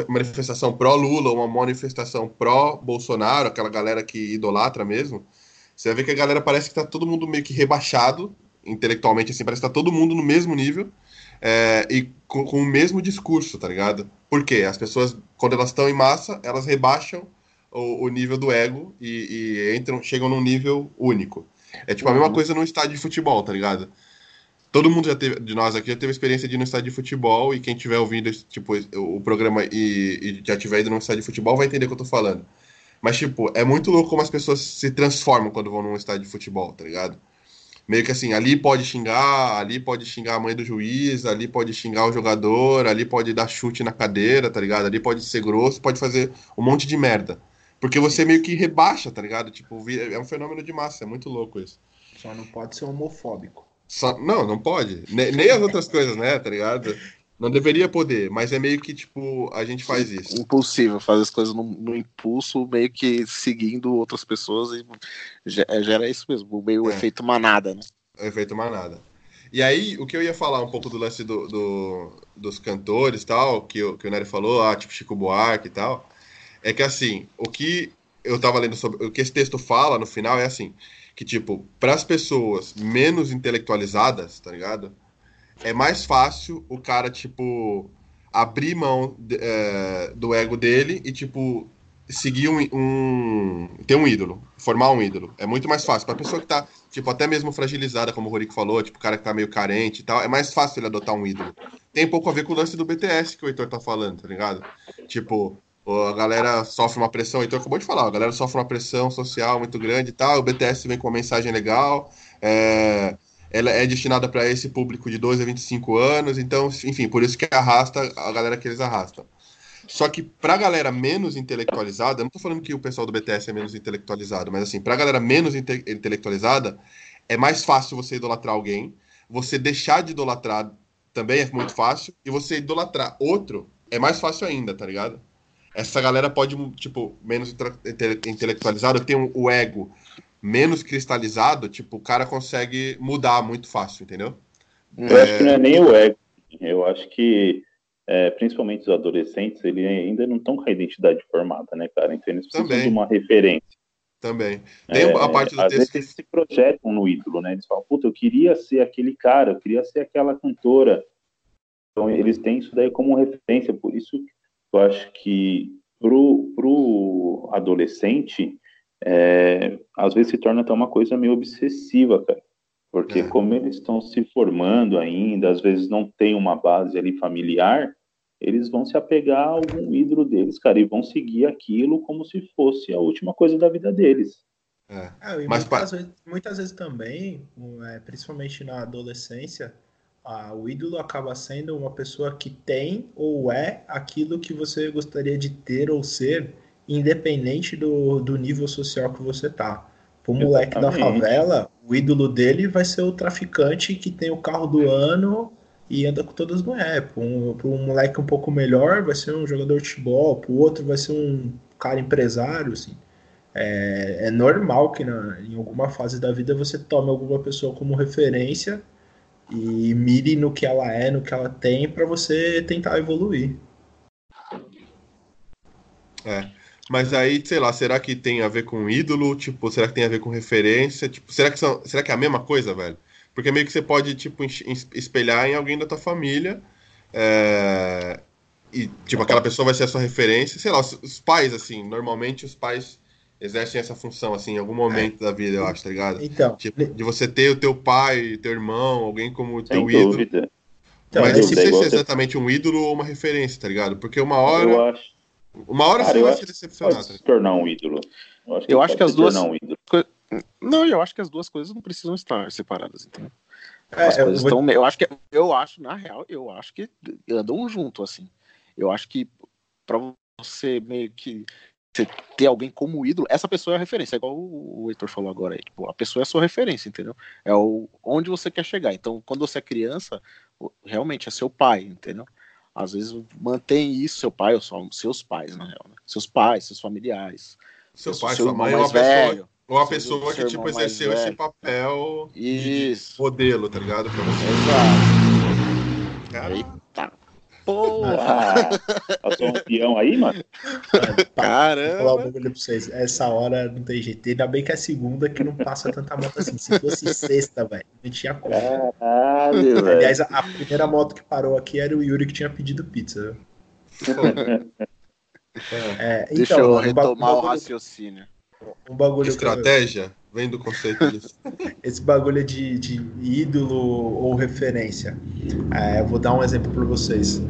manifestação pró-Lula, ou uma manifestação pró-Bolsonaro, aquela galera que idolatra mesmo, você vai ver que a galera parece que tá todo mundo meio que rebaixado, intelectualmente, assim, parece que tá todo mundo no mesmo nível, é, e com, com o mesmo discurso, tá ligado? Por quê? As pessoas, quando elas estão em massa, elas rebaixam o, o nível do ego e, e, entram, chegam num nível único. É tipo a mesma uhum. coisa no estádio de futebol, tá ligado? Todo mundo já teve, de nós aqui já teve experiência de ir no estádio de futebol e quem tiver ouvindo tipo, o programa e, e já tiver ido no estádio de futebol vai entender o que eu tô falando. Mas, tipo, é muito louco como as pessoas se transformam quando vão num estádio de futebol, tá ligado? Meio que assim, ali pode xingar, ali pode xingar a mãe do juiz, ali pode xingar o jogador, ali pode dar chute na cadeira, tá ligado? Ali pode ser grosso, pode fazer um monte de merda. Porque você meio que rebaixa, tá ligado? Tipo, é um fenômeno de massa, é muito louco isso. Só não pode ser homofóbico. Só, não, não pode. Nem, nem as outras coisas, né, tá ligado? Não deveria poder, mas é meio que, tipo, a gente faz isso. Impulsivo, fazer as coisas no, no impulso, meio que seguindo outras pessoas e é, gera isso mesmo, meio é. efeito manada, né? O efeito manada. E aí, o que eu ia falar um pouco do lance do, do dos cantores tal, que, que o Nery falou, ah, tipo Chico Buarque e tal, é que assim, o que eu tava lendo sobre. O que esse texto fala no final é assim: que, tipo, para as pessoas menos intelectualizadas, tá ligado? É mais fácil o cara, tipo, abrir mão de, é, do ego dele e, tipo, seguir um, um, ter um ídolo, formar um ídolo. É muito mais fácil. Pra pessoa que tá, tipo, até mesmo fragilizada, como o Rorico falou, tipo, o cara que tá meio carente e tal, é mais fácil ele adotar um ídolo. Tem pouco a ver com o lance do BTS que o Heitor tá falando, tá ligado? Tipo, a galera sofre uma pressão, então acabou de falar, a galera sofre uma pressão social muito grande e tal, o BTS vem com uma mensagem legal, é, ela é destinada para esse público de 12 a 25 anos, então, enfim, por isso que arrasta a galera que eles arrastam. Só que pra galera menos intelectualizada, eu não tô falando que o pessoal do BTS é menos intelectualizado, mas assim, pra galera menos inte intelectualizada, é mais fácil você idolatrar alguém, você deixar de idolatrar também é muito fácil, e você idolatrar outro é mais fácil ainda, tá ligado? Essa galera pode, tipo, menos intelectualizado, tem o ego menos cristalizado, tipo, o cara consegue mudar muito fácil, entendeu? Eu é... acho que não é nem o ego. Eu acho que, é, principalmente os adolescentes, eles ainda não estão com a identidade formada, né, cara? Então eles precisam Também. de uma referência. Também. Tem é, a parte do às texto. Vezes eles se projetam no ídolo, né? Eles falam, puta, eu queria ser aquele cara, eu queria ser aquela cantora. Então eles têm isso daí como referência, por isso eu acho que pro, pro adolescente, é, às vezes se torna até uma coisa meio obsessiva, cara. Porque é. como eles estão se formando ainda, às vezes não tem uma base ali familiar, eles vão se apegar a algum ídolo deles, cara, e vão seguir aquilo como se fosse a última coisa da vida deles. É. É, Mas muitas, vezes, muitas vezes também, é, principalmente na adolescência, ah, o ídolo acaba sendo uma pessoa que tem ou é aquilo que você gostaria de ter ou ser, independente do, do nível social que você tá. O moleque Exatamente. da favela, o ídolo dele vai ser o traficante que tem o carro do ano e anda com todas as mulheres. Para um, um moleque um pouco melhor, vai ser um jogador de futebol, para o outro vai ser um cara empresário, assim. É, é normal que na, em alguma fase da vida você tome alguma pessoa como referência e mire no que ela é, no que ela tem, para você tentar evoluir. É. Mas aí, sei lá, será que tem a ver com ídolo? Tipo, será que tem a ver com referência? Tipo, será que, são, será que é a mesma coisa, velho? Porque meio que você pode, tipo, espelhar em alguém da tua família. É... E, tipo, aquela pessoa vai ser a sua referência. Sei lá, os, os pais, assim, normalmente os pais exercem essa função, assim, em algum momento é. da vida, eu acho, tá ligado? Então. Tipo, de você ter o teu pai, teu irmão, alguém como teu ídolo. Dúvida. Então, mas não sei se é exatamente um ídolo ou uma referência, tá ligado? Porque uma hora. Eu acho. Uma hora Cara, você vai se decepcionar. Pode tá se tornar um ídolo. Eu acho que, eu acho que as duas. Um não, eu acho que as duas coisas não precisam estar separadas, então. É, as coisas eu, vou... estão, eu acho que eu acho na real, eu acho que andam junto assim. Eu acho que para você meio que você ter alguém como ídolo, essa pessoa é a referência, é igual o, o Heitor falou agora aí. Tipo, a pessoa é a sua referência, entendeu? É o, onde você quer chegar. Então, quando você é criança, realmente é seu pai, entendeu? Às vezes mantém isso, seu pai ou só, seus pais, na real, né? Seus pais, seus familiares. Seu, pai, seu sua mãe uma velho, pessoa. Ou a pessoa que, tipo, exerceu esse papel isso. de modelo, tá ligado? Pra você. Exato. Cara, Porra! Passou um peão aí, mano? Caramba! Vou falar um bagulho pra vocês. Essa hora não tem jeito. Ainda bem que é segunda que não passa tanta moto assim. Se fosse sexta, velho, não tinha como. Caralho, Aliás, a, primeira moto que parou aqui era o Yuri que tinha pedido pizza. (laughs) é, então, Deixa eu retomar o raciocínio. Um bagulho Estratégia? Vem do conceito disso. (laughs) Esse bagulho de, de ídolo ou referência. É, vou dar um exemplo para vocês.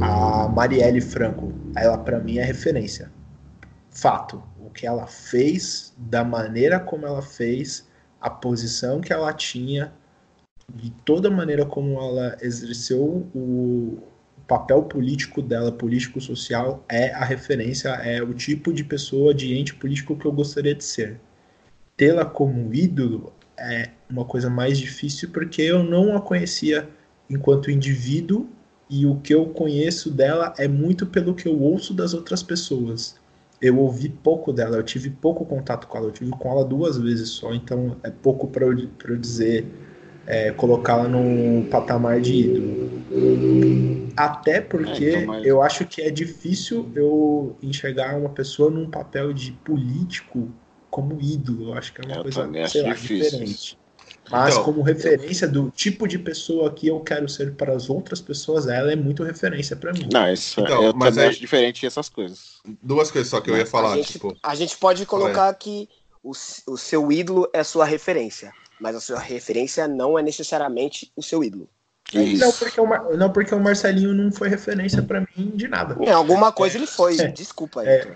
A Marielle Franco, ela para mim é referência. Fato. O que ela fez, da maneira como ela fez, a posição que ela tinha, de toda maneira como ela exerceu o papel político dela, político-social, é a referência, é o tipo de pessoa, de ente político que eu gostaria de ser tê-la como ídolo é uma coisa mais difícil porque eu não a conhecia enquanto indivíduo e o que eu conheço dela é muito pelo que eu ouço das outras pessoas. Eu ouvi pouco dela, eu tive pouco contato com ela, eu tive com ela duas vezes só, então é pouco para eu, eu dizer é, colocá-la num patamar de ídolo. Até porque é, então, mas... eu acho que é difícil eu enxergar uma pessoa num papel de político como ídolo. Eu acho que é uma eu coisa sei lá, diferente. Mas então, como referência do tipo de pessoa que eu quero ser para as outras pessoas, ela é muito referência para mim. Não, isso então, eu mas é... acho diferente essas coisas. Duas coisas só que eu ia falar. A gente, tipo... a gente pode colocar que o, o seu ídolo é sua referência mas a sua referência não é necessariamente o seu ídolo. Não porque, o Mar... não, porque o Marcelinho não foi referência para mim de nada. Em alguma coisa é. ele foi, é. desculpa, é.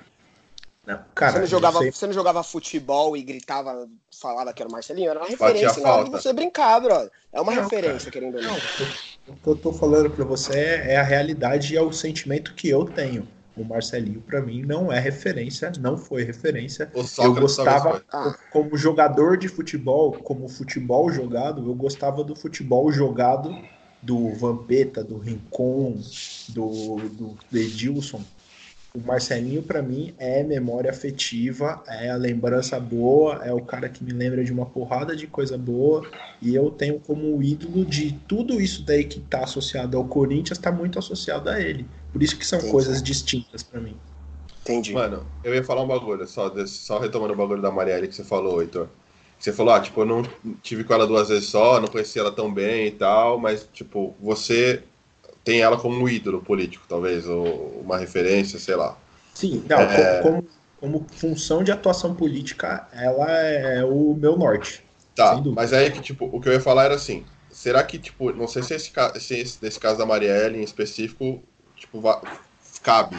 Não, cara, você, não jogava, não você não jogava futebol e gritava, falava que era o Marcelinho? Era uma referência, na hora de você brincar, brother. É uma não, referência, cara. querendo ou não. não. O que eu tô falando pra você é, é a realidade e é o sentimento que eu tenho o Marcelinho para mim não é referência, não foi referência. Eu gostava ah. como jogador de futebol, como futebol jogado, eu gostava do futebol jogado do Vampeta, do Rincon, do, do Edilson. O Marcelinho, para mim, é memória afetiva, é a lembrança boa, é o cara que me lembra de uma porrada de coisa boa. E eu tenho como ídolo de tudo isso daí que tá associado ao Corinthians, tá muito associado a ele. Por isso que são Entendi. coisas distintas para mim. Entendi. Mano, eu ia falar um bagulho, só, desse, só retomando o bagulho da Marielle que você falou, Heitor. Você falou, ah, tipo, eu não tive com ela duas vezes só, não conhecia ela tão bem e tal, mas, tipo, você tem ela como um ídolo político, talvez, ou uma referência, sei lá. Sim, não, é... como, como, função de atuação política, ela é o meu norte. Tá, mas aí que, tipo, o que eu ia falar era assim, será que, tipo, não sei se, esse, se esse, nesse caso da Marielle em específico, tipo, cabe.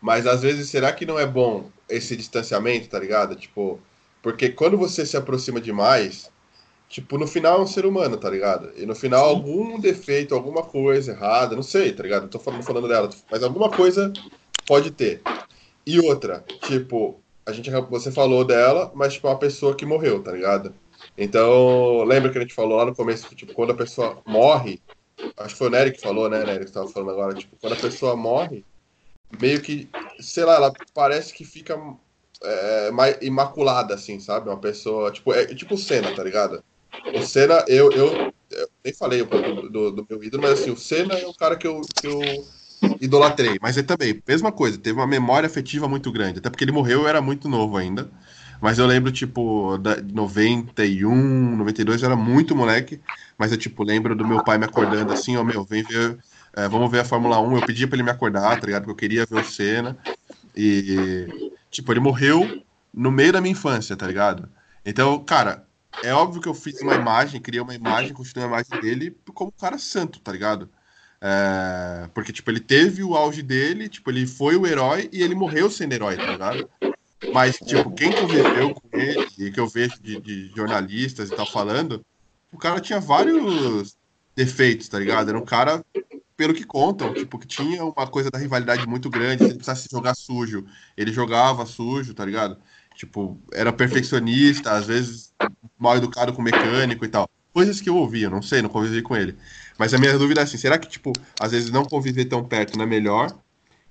Mas às vezes, será que não é bom esse distanciamento, tá ligado? Tipo, porque quando você se aproxima demais, tipo, no final é um ser humano, tá ligado? E no final, Sim. algum defeito, alguma coisa errada, não sei, tá ligado? tô falando, falando dela, mas alguma coisa pode ter. E outra, tipo, a gente, você falou dela, mas tipo, é uma pessoa que morreu, tá ligado? Então, lembra que a gente falou lá no começo, tipo, quando a pessoa morre, Acho que foi o Nery que falou, né, Nery, que estava falando agora. Tipo, quando a pessoa morre, meio que, sei lá, ela parece que fica é, mais imaculada, assim, sabe? Uma pessoa, tipo, é tipo o Senna, tá ligado? O Senna, eu, eu, eu nem falei do, do, do, meu ídolo, mas assim, o Senna é o cara que eu, que eu idolatrei. Mas ele também, mesma coisa, teve uma memória afetiva muito grande. Até porque ele morreu, eu era muito novo ainda. Mas eu lembro, tipo, da 91, 92, eu era muito moleque. Mas eu, tipo, lembro do meu pai me acordando assim, ó, oh, meu, vem ver, é, vamos ver a Fórmula 1. Eu pedi pra ele me acordar, tá ligado? Porque eu queria ver o Senna. E, tipo, ele morreu no meio da minha infância, tá ligado? Então, cara, é óbvio que eu fiz uma imagem, criei uma imagem, construí uma imagem dele como um cara santo, tá ligado? É, porque, tipo, ele teve o auge dele, tipo, ele foi o herói e ele morreu sendo herói, tá ligado? Mas, tipo, quem conviveu com ele, e que eu vejo de, de jornalistas e tal falando, o cara tinha vários defeitos, tá ligado? Era um cara, pelo que contam, tipo, que tinha uma coisa da rivalidade muito grande, se ele precisasse jogar sujo, ele jogava sujo, tá ligado? Tipo, era perfeccionista, às vezes mal educado com mecânico e tal. Coisas que eu ouvia, não sei, não convivi com ele. Mas a minha dúvida é assim, será que, tipo, às vezes não conviver tão perto não é melhor?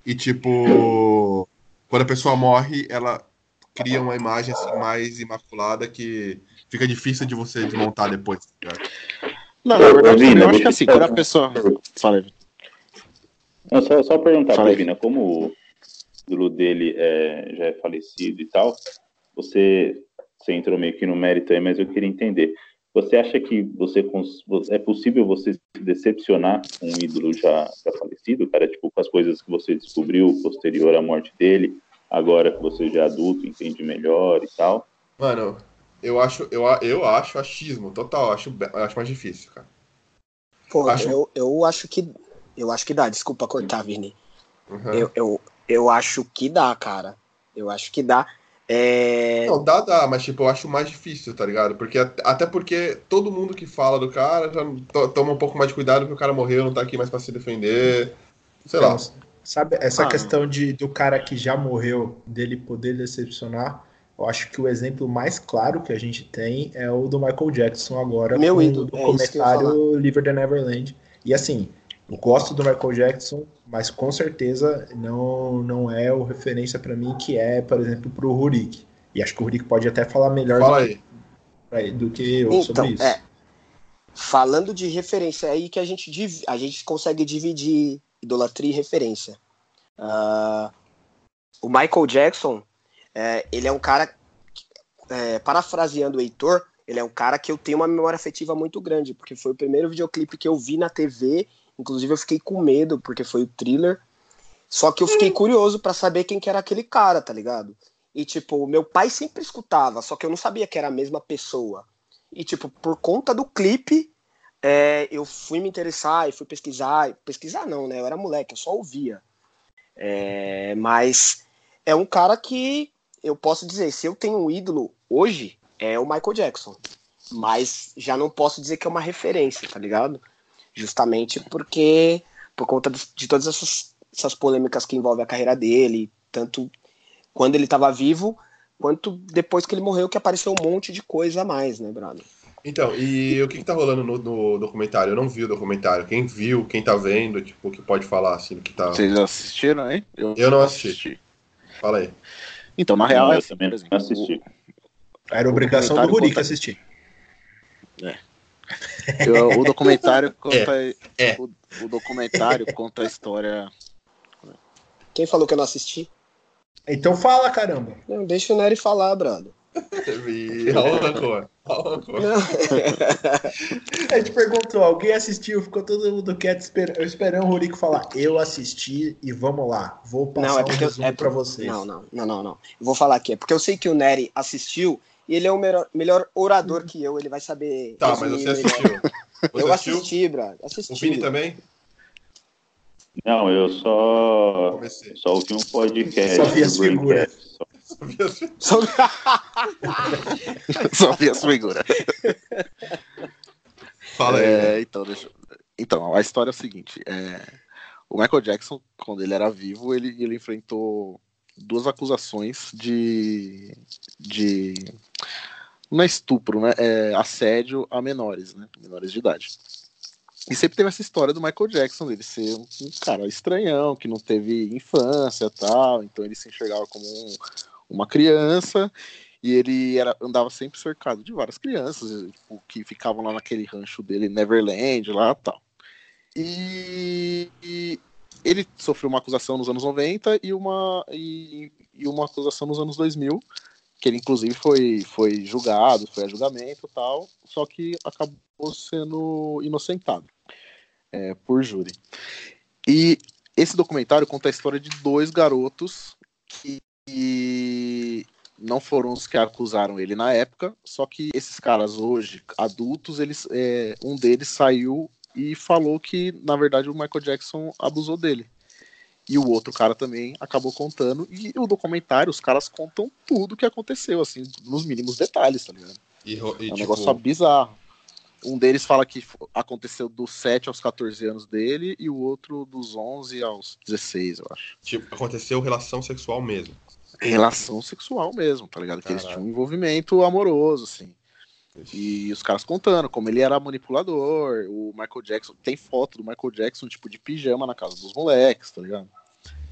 E, tipo, quando a pessoa morre, ela cria uma imagem assim, mais imaculada que fica difícil de você desmontar depois. Tá não, na verdade, Vina, eu acho que assim, quando a pessoa. Fala aí. Não, só, só perguntar para Vina, como ídolo dele é, já é falecido e tal, você, você entrou meio que no mérito aí, mas eu queria entender. Você acha que você é possível você se decepcionar com um ídolo já, já falecido, cara? Tipo, com as coisas que você descobriu posterior à morte dele, agora que você já é adulto, entende melhor e tal? Mano, eu acho, eu, eu acho achismo total, acho, acho mais difícil, cara. Pô, acho... Eu, eu acho que. Eu acho que dá, desculpa cortar, Vini. Uhum. Eu, eu, eu acho que dá, cara. Eu acho que dá. É... Não, dá, dá, mas tipo, eu acho mais difícil, tá ligado? Porque até porque todo mundo que fala do cara já toma um pouco mais de cuidado porque o cara morreu, não tá aqui mais pra se defender. Sei lá. Sabe, essa ah, questão de, do cara que já morreu, dele poder decepcionar, eu acho que o exemplo mais claro que a gente tem é o do Michael Jackson agora, Meu ídolo, do é comentário Liver Than Neverland. E assim, Eu gosto do Michael Jackson, mas com certeza não, não é o referência para mim que é, por exemplo, para o Rurik. E acho que o Rurik pode até falar melhor Fala do, aí. do que eu então, sobre isso. É, falando de referência, é aí que a gente, a gente consegue dividir idolatria e referência. Uh, o Michael Jackson, é, ele é um cara, é, parafraseando o Heitor, ele é um cara que eu tenho uma memória afetiva muito grande, porque foi o primeiro videoclipe que eu vi na TV, inclusive eu fiquei com medo, porque foi o thriller, só que eu fiquei curioso para saber quem que era aquele cara, tá ligado? E, tipo, meu pai sempre escutava, só que eu não sabia que era a mesma pessoa. E, tipo, por conta do clipe, é, eu fui me interessar e fui pesquisar. Pesquisar não, né? Eu era moleque, eu só ouvia. É, mas é um cara que eu posso dizer, se eu tenho um ídolo hoje, é o Michael Jackson. Mas já não posso dizer que é uma referência, tá ligado? Justamente porque, por conta de todas essas, essas polêmicas que envolvem a carreira dele, tanto quando ele estava vivo, quanto depois que ele morreu, que apareceu um monte de coisa a mais, né, brother? Então, e o que, que tá rolando no, no, documentário? Eu não vi o documentário. Quem viu, quem tá vendo, tipo, que pode falar assim do que tá. Vocês assistiram, hein? Eu, eu não assisti. assisti. Fala aí. Então, na real, eu também não assisti. Era obrigação do Rurik conta... assistir. É. (laughs) Eu, o documentário conta. É. É. O, o, documentário conta a história. Quem falou que eu não assisti? Então fala, caramba. Não, deixa o Nery falar, brother. Olha. (laughs) A gente perguntou, alguém assistiu? Ficou todo mundo quieto esperando, esperando o Rurico falar. Eu assisti e vamos lá. Vou passar não, é porque, um resumo é pra vocês. Não, não, não, não, não. Eu vou faar aqui. É porque eu sei que o Nery assistiu e ele é o melhor, melhor orador que eu. Ele vai saber. Tá, mas você assistiu. Você eu assistiu? assisti, brother. Assisti. O Vini também? Não, eu só. Só ouvi um podcast. Só vi as figuras. Só vi as, (laughs) Só vi as figuras. Fala aí. É, então, deixa... então, a história é o seguinte: é... o Michael Jackson, quando ele era vivo, ele, ele enfrentou duas acusações de. de. Não é estupro, né? É assédio a menores, né? Menores de idade. E sempre teve essa história do Michael Jackson, dele ser um, um cara estranhão, que não teve infância tal, então ele se enxergava como um, uma criança, e ele era, andava sempre cercado de várias crianças, tipo, que ficavam lá naquele rancho dele, Neverland, lá tal. E, e, ele sofreu uma acusação nos anos 90 e uma, e, e uma acusação nos anos 2000, que ele inclusive foi, foi julgado, foi a julgamento tal, só que acabou sendo inocentado é, por júri. E esse documentário conta a história de dois garotos que não foram os que acusaram ele na época, só que esses caras hoje, adultos, eles, é, um deles saiu e falou que, na verdade, o Michael Jackson abusou dele. E o outro cara também acabou contando. E o documentário, os caras contam tudo o que aconteceu, assim, nos mínimos detalhes, tá ligado? E, e, é um tipo... negócio bizarro. Um deles fala que aconteceu dos 7 aos 14 anos dele e o outro dos 11 aos 16, eu acho. Tipo, aconteceu relação sexual mesmo. Relação sexual mesmo, tá ligado? Que eles tinham um envolvimento amoroso, assim. E os caras contando como ele era manipulador, o Michael Jackson. Tem foto do Michael Jackson, tipo, de pijama na casa dos moleques, tá ligado?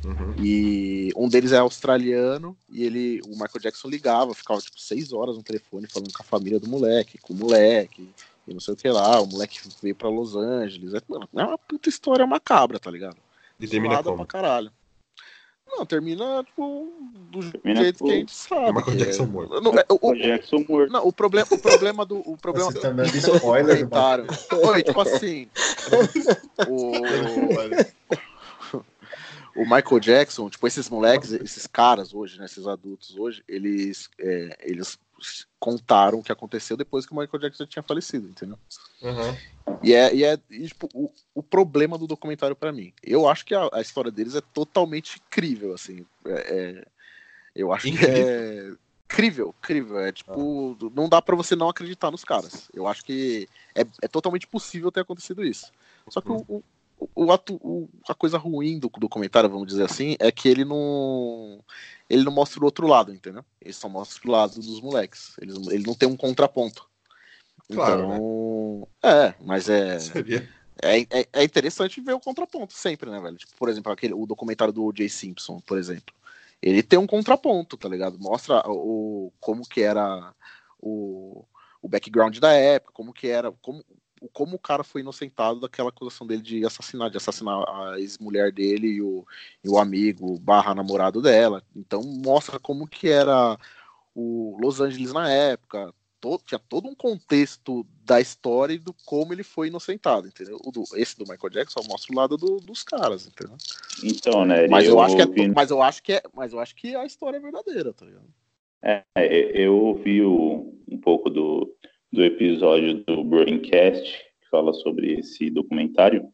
Uhum. E um deles é australiano e ele, o Michael Jackson ligava, ficava tipo seis horas no telefone falando com a família do moleque, com o moleque, e não sei o que lá, o moleque veio pra Los Angeles. É, é uma puta história macabra, tá ligado? E termina como? pra caralho. Não, termina, tipo, do termina jeito com... que a gente sabe. É Michael Jackson morto. Não, é, o, o, Jackson morto. Não, o problema, o problema do. O problema Você tá dando spoiler, (laughs) Oi, tipo assim. o, o Michael Jackson, tipo, esses moleques, esses caras hoje, né, esses adultos hoje, eles, é, eles contaram o que aconteceu depois que o Michael Jackson tinha falecido, entendeu? Uhum. E é, e é e, tipo, o, o, problema do documentário para mim. Eu acho que a, a, história deles é totalmente crível, assim. É, é, eu acho incrível. que é crível, crível. É tipo, ah. não dá para você não acreditar nos caras. Eu acho que é, é totalmente possível ter acontecido isso. Só que uhum. o, o, ato, o, a coisa ruim do documentário, vamos dizer assim, é que ele não ele não mostra o outro lado, entendeu? Ele só mostra o lado dos moleques. Ele, ele não tem um contraponto. Claro, então, né? é, mas é, é, é, é, interessante ver o contraponto sempre, né, velho? Tipo, por exemplo, aquele, o documentário do O.J. Simpson, por exemplo. Ele tem um contraponto, tá ligado? Mostra o, como que era o, o background da época, como que era, como, como o cara foi inocentado daquela acusação dele de assassinar, de assassinar a ex-mulher dele e o, e o amigo barra namorado dela. Então mostra como que era o Los Angeles na época, todo, tinha todo um contexto da história e do como ele foi inocentado, entendeu? Do, esse do Michael Jackson mostra o lado do, dos caras, entendeu? Então, né? Mas eu, eu acho que é, mas eu acho que é, mas eu acho que a história é verdadeira, tá ligado? É, eu ouvi um pouco do, do episódio do Braincast que fala sobre esse documentário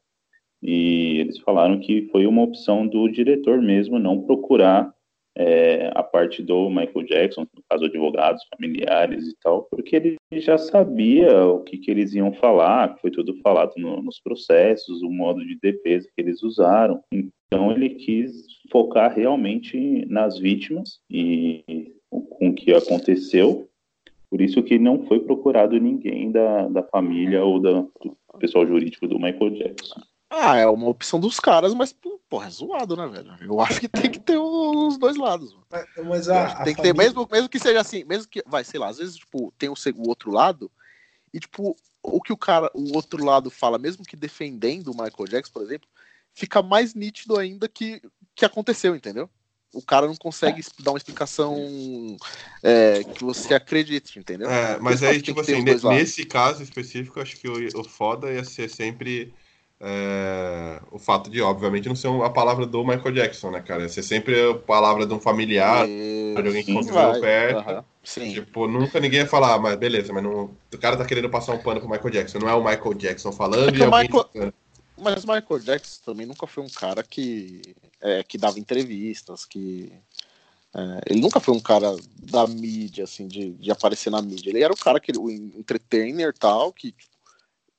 e eles falaram que foi uma opção do diretor mesmo não procurar é, a parte do Michael Jackson, no caso advogados, familiares e tal, porque ele já sabia o que, que eles iam falar, que foi tudo falado no, nos processos, o modo de defesa que eles usaram. Então ele quis focar realmente nas vítimas e com o que aconteceu. Por isso que não foi procurado ninguém da, da família ou da, do pessoal jurídico do Michael Jackson. Ah, é uma opção dos caras, mas, porra, é zoado, né, velho? Eu acho que tem que ter os dois lados. Mas, mas a, tem que família... ter, mesmo, mesmo que seja assim, mesmo que, vai, sei lá, às vezes, tipo, tem o, o outro lado, e, tipo, o que o cara, o outro lado fala, mesmo que defendendo o Michael Jackson, por exemplo, fica mais nítido ainda que, que aconteceu, entendeu? O cara não consegue é. dar uma explicação é, que você acredite, entendeu? É, mas aí, tipo assim, nesse caso específico, acho que o, o foda ia ser sempre é, o fato de, obviamente, não ser a palavra do Michael Jackson, né, cara? Ser sempre a palavra de um familiar, de alguém que conviveu perto. Uhum. Sim. Tipo, nunca ninguém ia falar, ah, mas beleza, mas não, o cara tá querendo passar um pano pro Michael Jackson. Não é o Michael Jackson falando é e alguém. Michael... Mas o Michael Jackson também nunca foi um cara que, é, que dava entrevistas, que. É, ele nunca foi um cara da mídia, assim, de, de aparecer na mídia. Ele era o cara que o entertainer tal, que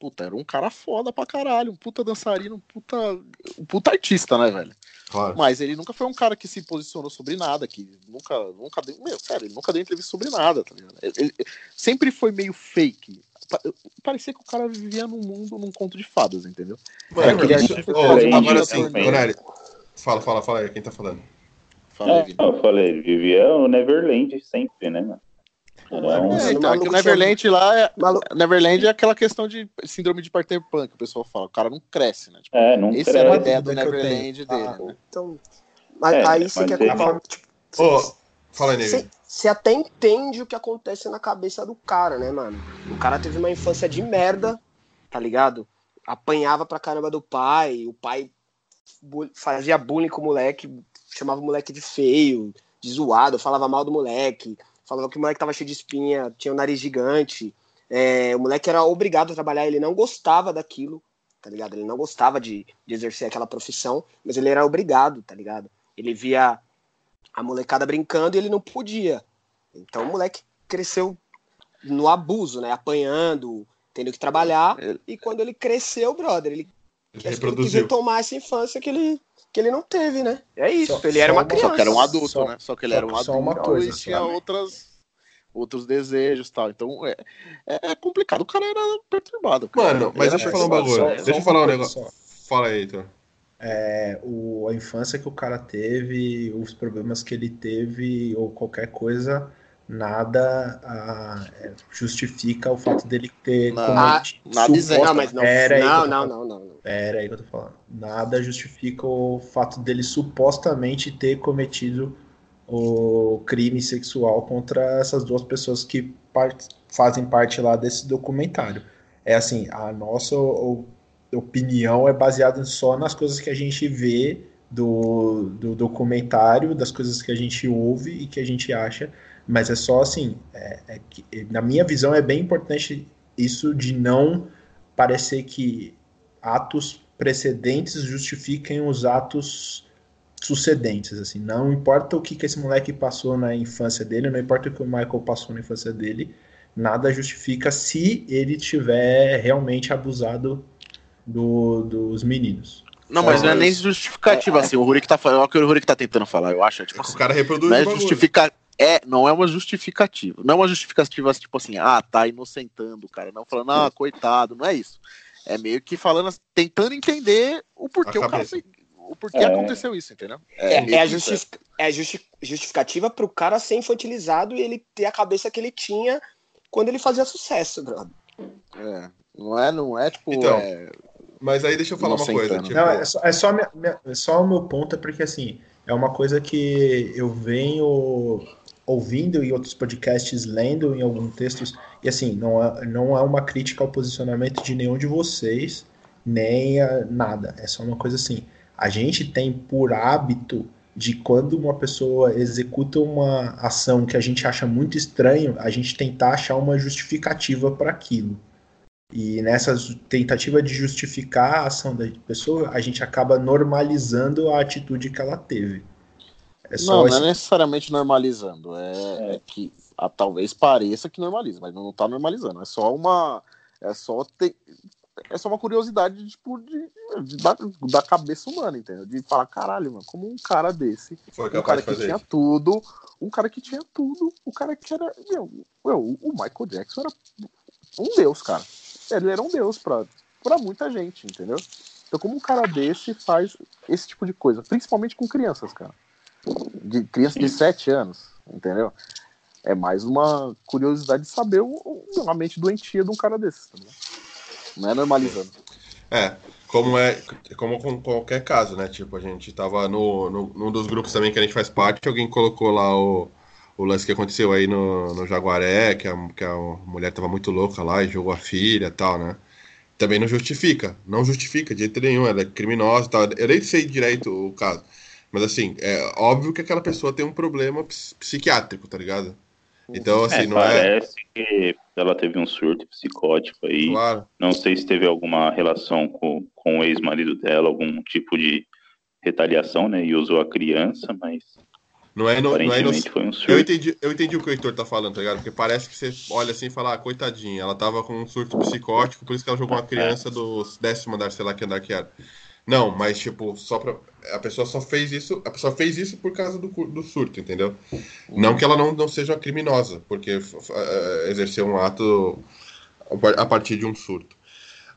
puta, era um cara foda pra caralho, um puta dançarino, um puta, um puta artista, né, velho? Claro. Mas ele nunca foi um cara que se posicionou sobre nada, que nunca, nunca deu, meu, sério, ele nunca deu entrevista sobre nada, tá ligado? Ele, ele sempre foi meio fake. Parecia que o cara vivia num mundo, num conto de fadas, entendeu? Mano, é, oh, agora sim, Bonelli, fala, fala, fala aí, quem tá falando? Fala aí, é, eu falei, vivia o Neverland sempre, né, mano? É, então, é o Neverland lá é, Neverland é aquela questão de síndrome de Peter Pan que o pessoal fala. O cara não cresce, né? Tipo, é, não esse era a ideia do Neverland dele. Ah, né? Então, mas é, aí você quer conforme, tipo, oh, fala aí, Você até entende o que acontece na cabeça do cara, né, mano? O cara teve uma infância de merda, tá ligado? Apanhava pra caramba do pai, o pai fazia bullying com o moleque, chamava o moleque de feio, de zoado, falava mal do moleque falava que o moleque tava cheio de espinha, tinha um nariz gigante. É, o moleque era obrigado a trabalhar, ele não gostava daquilo, tá ligado? Ele não gostava de, de exercer aquela profissão, mas ele era obrigado, tá ligado? Ele via a molecada brincando e ele não podia. Então o moleque cresceu no abuso, né? Apanhando, tendo que trabalhar. E quando ele cresceu, brother, ele, ele, ele quis retomar essa infância que ele, que ele não teve, né? É isso, só, ele era uma criança. Só que era um adulto, só, né? Só que ele era um adulto uma coisa, e tinha outras, outros desejos e tal. Então é, é, complicado. O cara era perturbado. Cara. Mano, mas deixa eu falar um bagulho. Só, deixa eu falar um negócio. Fala aí, Heitor. É, o, a infância que o cara teve, os problemas que ele teve, ou qualquer coisa, nada ah, justifica o fato dele ter não, cometido. Nada suposta... não, mas não. Era não, não, não, não, não. Era aí que eu tô falando. Nada justifica o fato dele supostamente ter cometido o crime sexual contra essas duas pessoas que part... fazem parte lá desse documentário. É assim, a nossa opinião é baseada só nas coisas que a gente vê do, do documentário, das coisas que a gente ouve e que a gente acha mas é só assim, é, é que, na minha visão é bem importante isso de não parecer que atos precedentes justifiquem os atos sucedentes, assim, não importa o que, que esse moleque passou na infância dele, não importa o que o Michael passou na infância dele, nada justifica se ele tiver realmente abusado do, dos meninos. Não, mas não é nem justificativa, é, assim, o Rurik tá falando, é o que o Rurik tá tentando falar, eu acho. É, tipo, o cara reproduz não é justifica, é, não é uma justificativa. Não é uma justificativa tipo assim, ah, tá inocentando o cara. Não falando, ah, coitado, não é isso. é meio que falando, tentando entender o porquê o cara o porquê é. aconteceu isso, entendeu? É, é, é a, justific, é a justificativa para o cara ser infantilizado e ele ter a cabeça que ele tinha quando ele fazia sucesso, brother. É, não é, não é tipo. Então, é... Mas aí deixa eu falar uma coisa. Tipo... Não, é só, é só, minha, minha, é só o meu ponto, é porque assim, é uma coisa que eu venho ouvindo em outros podcasts, lendo em alguns textos, e assim, não é, não é uma crítica ao posicionamento de nenhum de vocês, nem a, nada. É só uma coisa assim. A gente tem por hábito de quando uma pessoa executa uma ação que a gente acha muito estranho, a gente tentar achar uma justificativa para aquilo. E nessa tentativa de justificar a ação da pessoa, a gente acaba normalizando a atitude que ela teve. É não, não é necessariamente normalizando, é, é que a, talvez pareça que normaliza, mas não está normalizando. É só uma, é só ter, é só uma curiosidade tipo, de, de, da, da, cabeça humana, entendeu? De falar, caralho, mano, como um cara desse, Foi um cara que tinha isso. tudo, um cara que tinha tudo, o cara que era. Meu, meu, o Michael Jackson era um deus, cara. Ele era um deus pra, muita gente, entendeu? Então, como um cara desse faz esse tipo de coisa, principalmente com crianças, cara. De crianças de 7 anos, entendeu? É mais uma curiosidade de saber o, a mente doentia de um cara desse, tá não é normalizando. É, como é como com qualquer caso, né? Tipo, a gente tava no, no, num dos grupos também que a gente faz parte, alguém colocou lá o, o lance que aconteceu aí no, no Jaguaré, que a, que a mulher tava muito louca lá e jogou a filha e tal, né? Também não justifica, não justifica de jeito nenhum, ela é criminosa e tal. Eu nem sei direito o caso, mas assim, é óbvio que aquela pessoa tem um problema psiquiátrico, tá ligado? Então, assim, é, não parece é. Parece que ela teve um surto psicótico aí. Claro. Não sei se teve alguma relação com, com o ex-marido dela, algum tipo de retaliação, né? E usou a criança, mas. Não é, no, não é no... foi um. Eu entendi, eu entendi o que o Heitor tá falando, tá ligado? Porque parece que você olha assim e fala, ah, coitadinha, ela tava com um surto psicótico, por isso que ela jogou uma criança é. do décimo andar, sei lá que andar que era. Não, mas tipo, só pra. A pessoa só fez isso. A pessoa fez isso por causa do, do surto, entendeu? Não que ela não, não seja criminosa, porque uh, exerceu um ato a partir de um surto.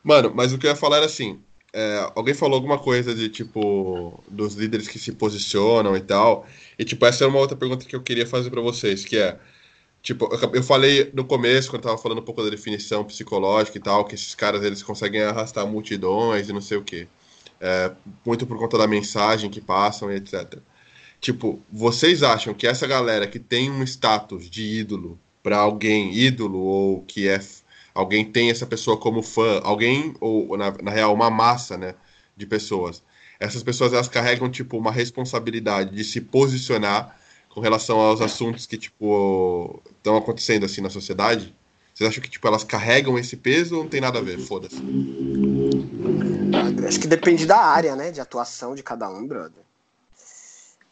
Mano, mas o que eu ia falar era assim. É, alguém falou alguma coisa de tipo dos líderes que se posicionam e tal. E tipo, essa é uma outra pergunta que eu queria fazer para vocês, que é tipo, eu falei no começo, quando eu tava falando um pouco da definição psicológica e tal, que esses caras eles conseguem arrastar multidões e não sei o quê é, muito por conta da mensagem que passam e etc. Tipo, vocês acham que essa galera que tem um status de ídolo para alguém, ídolo, ou que é alguém tem essa pessoa como fã, alguém, ou na, na real, uma massa, né, de pessoas, essas pessoas elas carregam, tipo, uma responsabilidade de se posicionar com relação aos assuntos que, tipo, estão acontecendo, assim, na sociedade? Vocês acham que, tipo, elas carregam esse peso ou não tem nada a ver? Foda-se. Acho que depende da área, né, de atuação de cada um, brother.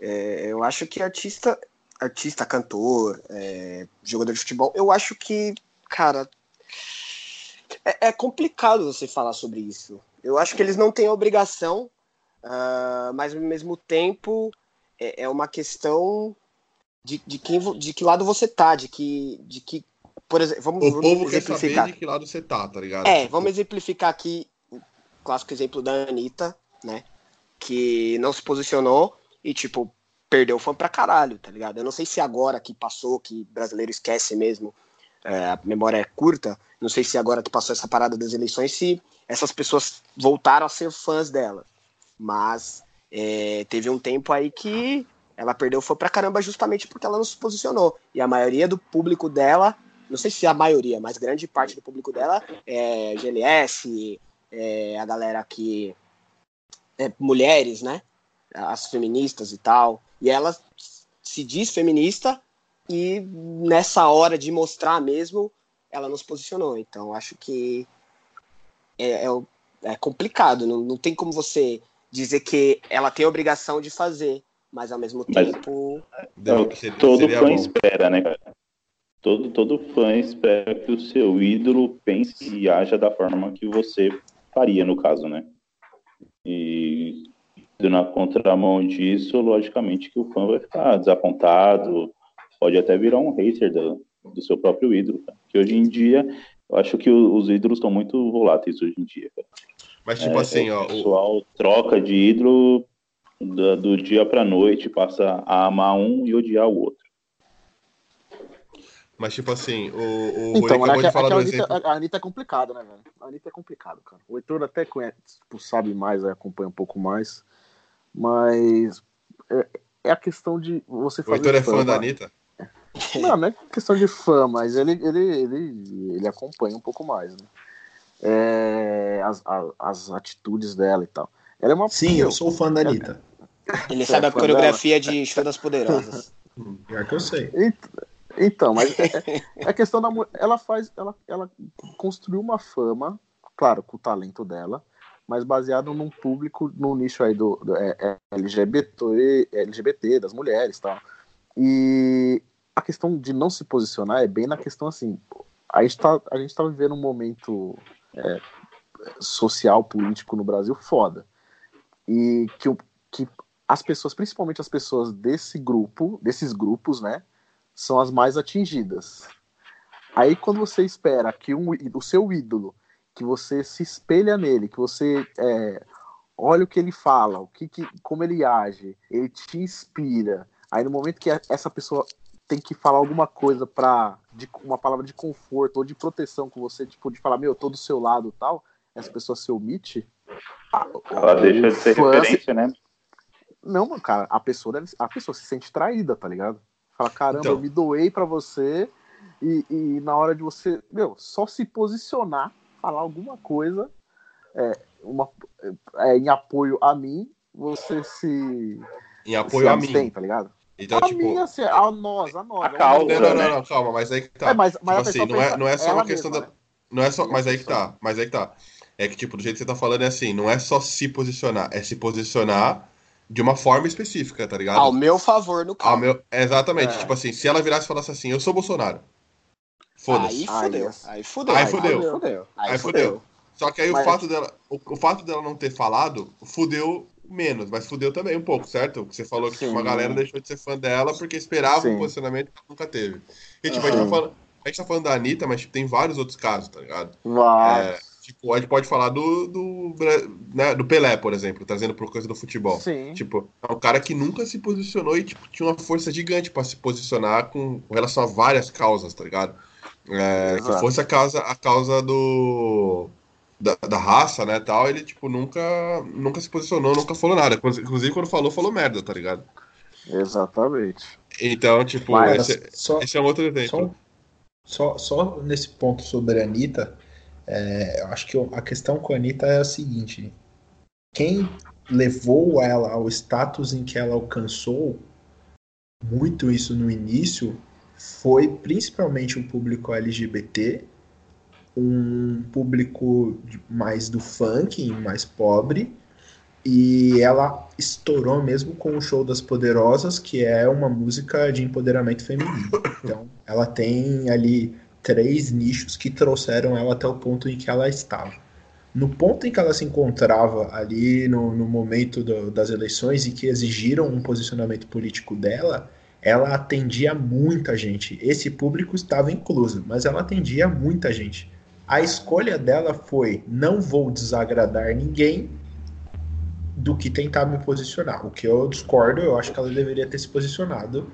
É, eu acho que artista, artista, cantor, é, jogador de futebol, eu acho que, cara, é, é, complicado você falar sobre isso. Eu acho que eles não têm obrigação, uh, mas ao mesmo tempo é, é, uma questão de, de, quem, de que lado você tá, de que, de que por exemplo, vamos, o povo quer saber de que lado você tá, tá ligado? É, vamos exemplificar aqui clássico exemplo da Anitta, né? Que não se posicionou e, tipo, perdeu fã pra caralho, tá ligado? Eu não sei se agora que passou, que brasileiro esquece mesmo, é, a memória é curta, não sei se agora que passou essa parada das eleições, se essas pessoas voltaram a ser fãs dela. Mas é, teve um tempo aí que ela perdeu fã pra caramba justamente porque ela não se posicionou. E a maioria do público dela, não sei se a maioria, mas grande parte do público dela é GLS, é, a galera que. É, mulheres, né? As feministas e tal. E ela se diz feminista e nessa hora de mostrar mesmo, ela não se posicionou. Então acho que é, é, é complicado. Não, não tem como você dizer que ela tem a obrigação de fazer, mas ao mesmo tempo. Mas, todo fã bom. espera, né, cara? Todo, todo fã espera que o seu ídolo pense e haja da forma que você faria no caso, né? E na contramão disso, logicamente que o fã vai ficar desapontado, pode até virar um hater do, do seu próprio ídolo, tá? que hoje em dia Eu acho que os ídolos estão muito voláteis hoje em dia. Cara. Mas, tipo é, assim, ó. O pessoal troca de ídolo do, do dia pra noite, passa a amar um e odiar o outro. Mas, tipo assim, o, o então, Rui acabou de falar do Anitta, exemplo... A Anitta é complicado, né, velho? A Anitta é complicado, cara. O Heitor até conhece, tipo, sabe mais, acompanha um pouco mais. Mas é, é a questão de você fazer. O Heitor é fã da Anitta? Não, não é questão de fã, mas ele, ele, ele, ele acompanha um pouco mais, né? É, as, as, as, atitudes dela e tal. Ela é uma. Sim, eu sou fã da Anitta. Ele sabe a coreografia dela. de Show das Poderosas. Pior que eu sei. Então, mas é, é a questão da ela faz, ela, ela construiu uma fama, claro, com o talento dela, mas baseado num público, no nicho aí do, do é, é LGBT, LGBT, das mulheres, tal. E a questão de não se posicionar é bem na questão assim, a gente tá, a gente tá vivendo um momento é, social, político no Brasil foda. E que, que as pessoas, principalmente as pessoas desse grupo, desses grupos, né, são as mais atingidas. Aí quando você espera que um, o seu ídolo, que você se espelha nele, que você é, olha o que ele fala, o que, que, como ele age, ele te inspira. Aí no momento que essa pessoa tem que falar alguma coisa para uma palavra de conforto ou de proteção com você, tipo de falar meu, eu tô do seu lado, tal, essa pessoa se omite. Ela deixa de ser referência, né? Não, cara, a pessoa deve, a pessoa se sente traída, tá ligado? Fala, caramba, então... eu me doei para você e, e, na hora de você, meu, só se posicionar, falar alguma coisa é, uma, é, em apoio a mim, você se. Em apoio se a mim. tá ligado? Então, a tipo, minha, assim, a nós, a nós. A causa, não, não, não, não, calma, mas aí que tá. É, mas, mas tipo assim, não é, não é só uma questão mesma, da. Né? Não é só. Mas aí que tá. Mas aí que tá. É que, tipo, do jeito que você tá falando é assim, não é só se posicionar, é se posicionar de uma forma específica, tá ligado? Ao meu favor, no caso. Ao meu... Exatamente. É. Tipo assim, se ela virasse e falasse assim, eu sou Bolsonaro. Foda-se. Aí fudeu. Aí fudeu. Aí fudeu. Aí fudeu. Só que aí mas... o fato dela. O, o, fato dela não ter falado, fudeu menos, mas fudeu também um pouco, certo? Você falou que uma galera deixou de ser fã dela porque esperava Sim. um posicionamento que nunca teve. E tipo, uhum. a, gente tá falando, a gente tá falando da Anitta, mas tipo, tem vários outros casos, tá ligado? Vários. É, Tipo, a gente pode falar do, do, né, do Pelé, por exemplo, trazendo por coisa do futebol. Sim. Tipo, é um cara que nunca se posicionou e tipo, tinha uma força gigante para se posicionar com, com, relação a várias causas, tá ligado? É, que fosse a causa, a causa do. Da, da, raça, né, tal, ele, tipo, nunca, nunca se posicionou, nunca falou nada. Inclusive, quando falou, falou merda, tá ligado? Exatamente. Então, tipo, esse, só, esse, é um outro exemplo. Só, só, só nesse ponto sobre a Anitta, é, eu acho que a questão com a Anitta é a seguinte: quem levou ela ao status em que ela alcançou, muito isso no início, foi principalmente o público LGBT, um público mais do funk, mais pobre, e ela estourou mesmo com o Show das Poderosas, que é uma música de empoderamento feminino. Então, ela tem ali três nichos que trouxeram ela até o ponto em que ela estava. No ponto em que ela se encontrava ali no, no momento do, das eleições e que exigiram um posicionamento político dela, ela atendia muita gente. Esse público estava incluso, mas ela atendia muita gente. A escolha dela foi: não vou desagradar ninguém do que tentar me posicionar. O que eu discordo, eu acho que ela deveria ter se posicionado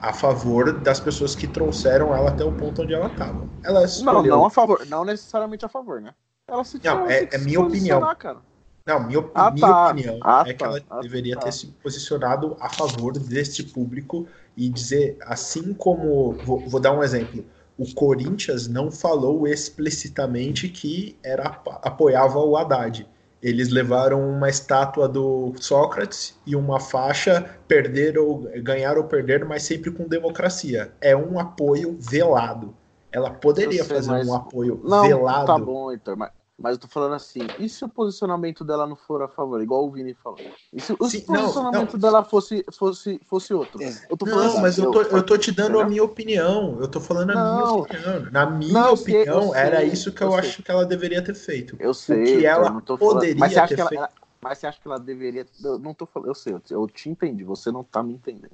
a favor das pessoas que trouxeram ela até o ponto onde ela estava. Ela escolheu... Não, não a favor, não necessariamente a favor, né? Ela se Não, é, é minha opinião. Cara. Não, minha, ah, minha tá. opinião ah, é que ela ah, deveria tá. ter se posicionado a favor deste público e dizer, assim como. Vou, vou dar um exemplo. O Corinthians não falou explicitamente que era apoiava o Haddad eles levaram uma estátua do Sócrates e uma faixa perder ou ganhar ou perder, mas sempre com democracia. É um apoio velado. Ela poderia sei, fazer mas... um apoio não, velado. Tá bom, então, mas mas eu tô falando assim, e se o posicionamento dela não for a favor, igual o Vini falou? E se o Sim, posicionamento não, não. dela fosse, fosse, fosse outro? Eu tô falando não, assim, mas eu tô, eu tô te dando a minha opinião. Eu tô falando a minha opinião. Na minha opinião, sei, era sei, isso que eu, eu acho que ela deveria ter feito. Eu sei. O que ela poderia mas ter ela, feito. Ela, mas você acha que ela deveria. Eu não tô falando. Eu sei, eu te entendi, você não tá me entendendo.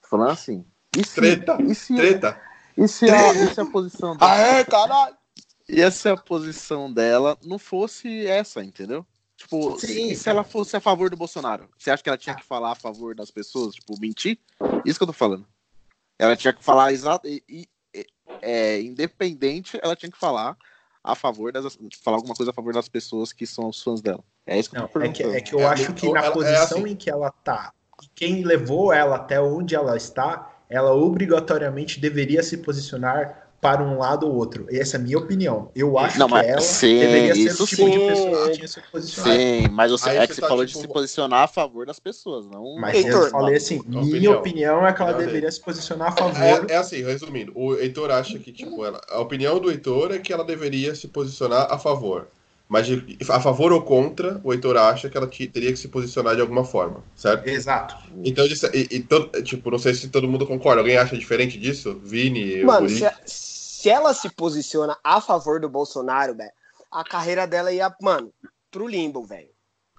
Tô falando assim. E se, treta! E se, treta! E se, a, e se a posição (laughs) dela. Aê, caralho! Ia ser a posição dela não fosse essa, entendeu? Tipo, Sim, se, se ela fosse a favor do Bolsonaro, você acha que ela tinha que falar a favor das pessoas, tipo, mentir? Isso que eu tô falando. Ela tinha que falar exato e, e é, independente, ela tinha que falar a favor das falar alguma coisa a favor das pessoas que são os fãs dela. É isso que Não, eu tô é que, é que eu é, acho que na ela, é posição é assim. em que ela tá, quem levou ela até onde ela está, ela obrigatoriamente deveria se posicionar para um lado ou outro. Essa é a minha opinião. Eu acho não, que ela sim, deveria ser o tipo sim. de pessoa que tinha se posicionado. Sim, mas você, é que você tá, falou tipo... de se posicionar a favor das pessoas, não. Mas Heitor, eu falei assim, minha opinião, opinião é que ela deveria se posicionar a favor. É, é, assim, resumindo, o Heitor acha que, tipo, ela, a opinião do Heitor é que ela deveria se posicionar a favor. Mas a favor ou contra, o Heitor acha que ela teria que se posicionar de alguma forma, certo? Exato. Então, e, e, tipo, não sei se todo mundo concorda. Alguém acha diferente disso? Vini? Mano, se, se ela se posiciona a favor do Bolsonaro, velho, a carreira dela ia, mano, pro limbo, velho.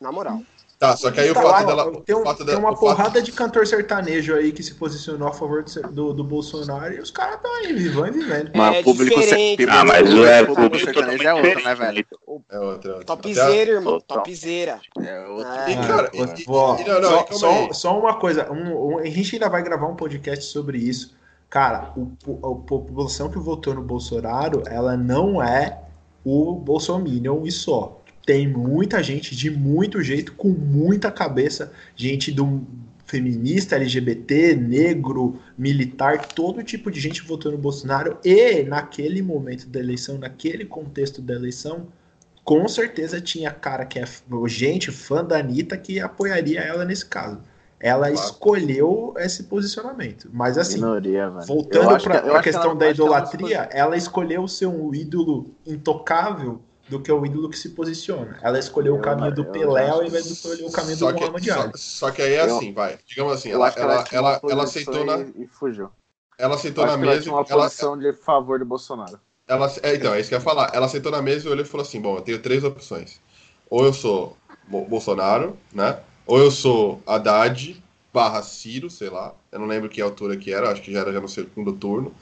Na moral. Tá, só que aí então, o fato dela. Tem, um, fato tem uma porrada fato... de cantor sertanejo aí que se posicionou a favor do, do Bolsonaro e os caras estão aí, vivão e vivendo. Mas é público diferente. Ah, mas o é, público sertanejo é outro, né, velho? É outro. É Topzera, irmão. Topzera. É outro. É. E, cara, e, e, e, não, não, só, só, só, uma coisa. Um, um, a gente ainda vai gravar um podcast sobre isso. Cara, o, a população que votou no Bolsonaro, ela não é o Bolsonaro e só tem muita gente de muito jeito, com muita cabeça, gente do feminista, LGBT, negro, militar, todo tipo de gente votou no Bolsonaro e naquele momento da eleição, naquele contexto da eleição, com certeza tinha cara que é gente fã da Anitta que apoiaria ela nesse caso. Ela claro. escolheu esse posicionamento. Mas assim, Minoria, voltando para a questão da idolatria, ela, ela escolheu ser um ídolo intocável do que o ídolo que se posiciona. Ela escolheu eu, o caminho do Pelé ao invés de escolher o caminho só do Muhammad Ali. Só, só, que aí é assim, vai. Digamos assim, ela, ela, ela, ela, aceitou na. E fugiu. Ela aceitou na mesa. Ela tinha uma posição ela, de favor de Bolsonaro. Ela, é, então, é isso que eu ia falar. Ela aceitou na mesa e olhou e falou assim: bom, eu tenho três opções. Ou eu sou Bolsonaro, né? Ou eu sou Haddad barra Ciro, sei lá. Eu não lembro que altura que era, acho que já era já no segundo turno.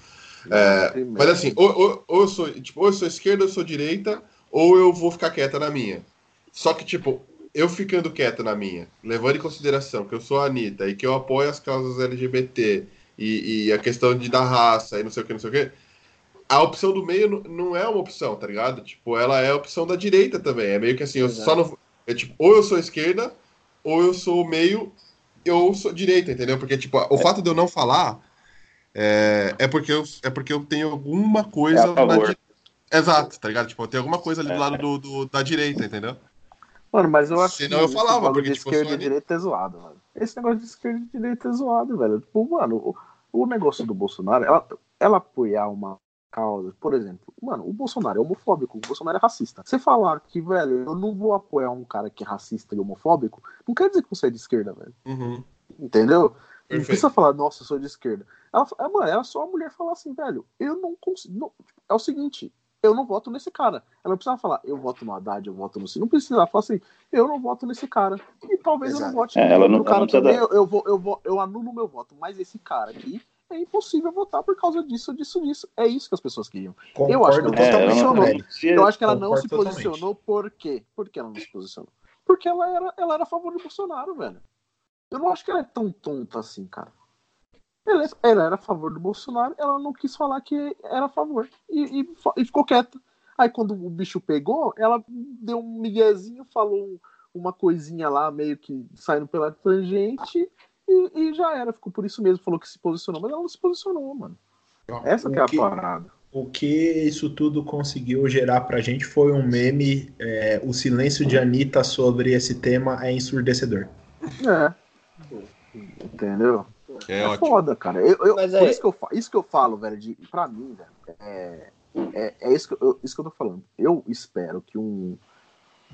É, mas assim, ou, ou, ou, eu sou, tipo, ou eu sou esquerda ou eu sou direita, ou eu vou ficar quieta na minha. Só que, tipo, eu ficando quieta na minha, levando em consideração que eu sou a Anitta e que eu apoio as causas LGBT e, e a questão de da raça e não sei o que, não sei o que, a opção do meio não é uma opção, tá ligado? Tipo, ela é a opção da direita também. É meio que assim, eu Exato. só não. É tipo, ou eu sou esquerda, ou eu sou meio, eu sou direita, entendeu? Porque, tipo, o é. fato de eu não falar é, é, porque, eu, é porque eu tenho alguma coisa é na direita. Exato, tá ligado? Tipo, tem alguma coisa ali do lado do, do, da direita, entendeu? Mano, mas eu acho Senão que eu falava, porque, de tipo, esquerda e direita é zoado, mano. Esse negócio de esquerda e direita é zoado, velho. Tipo, mano, o, o negócio do Bolsonaro, ela, ela apoiar uma causa, por exemplo, mano, o Bolsonaro é homofóbico, o Bolsonaro é racista. Você falar que, velho, eu não vou apoiar um cara que é racista e homofóbico, não quer dizer que você é de esquerda, velho. Uhum. Entendeu? Perfeito. Não precisa falar, nossa, eu sou de esquerda. Ela, mano, ela só a mulher falar assim, velho, eu não consigo. Não, é o seguinte, eu não voto nesse cara. Ela não precisava falar, eu voto no Haddad, eu voto no Ciro. Não precisava falar assim, eu não voto nesse cara. E talvez Exato. eu não vote é, no cara também. Eu, eu, vou, eu, vou, eu anulo meu voto. Mas esse cara aqui é impossível votar por causa disso, disso, disso. É isso que as pessoas queriam. Concordo eu acho que ela não se posicionou. eu acho que ela não se posicionou por quê? Por que ela não se posicionou? Porque ela era, ela era a favor do Bolsonaro, velho. Eu não acho que ela é tão tonta assim, cara. Ela, ela, era a favor do Bolsonaro, ela não quis falar que era a favor. E, e, e, ficou quieta. Aí quando o bicho pegou, ela deu um miguezinho, falou uma coisinha lá, meio que saindo pela tangente, e, e já era. Ficou por isso mesmo, falou que se posicionou, mas ela não se posicionou, mano. Essa que é a que, parada. O que isso tudo conseguiu gerar pra gente foi um meme, é, o silêncio de Anitta sobre esse tema é ensurdecedor. É. Entendeu? É, é foda, cara. Eu, eu, por é... isso, que eu, isso que eu falo, velho, de, pra mim, velho, é, é, é isso, que eu, isso que eu tô falando. Eu espero que um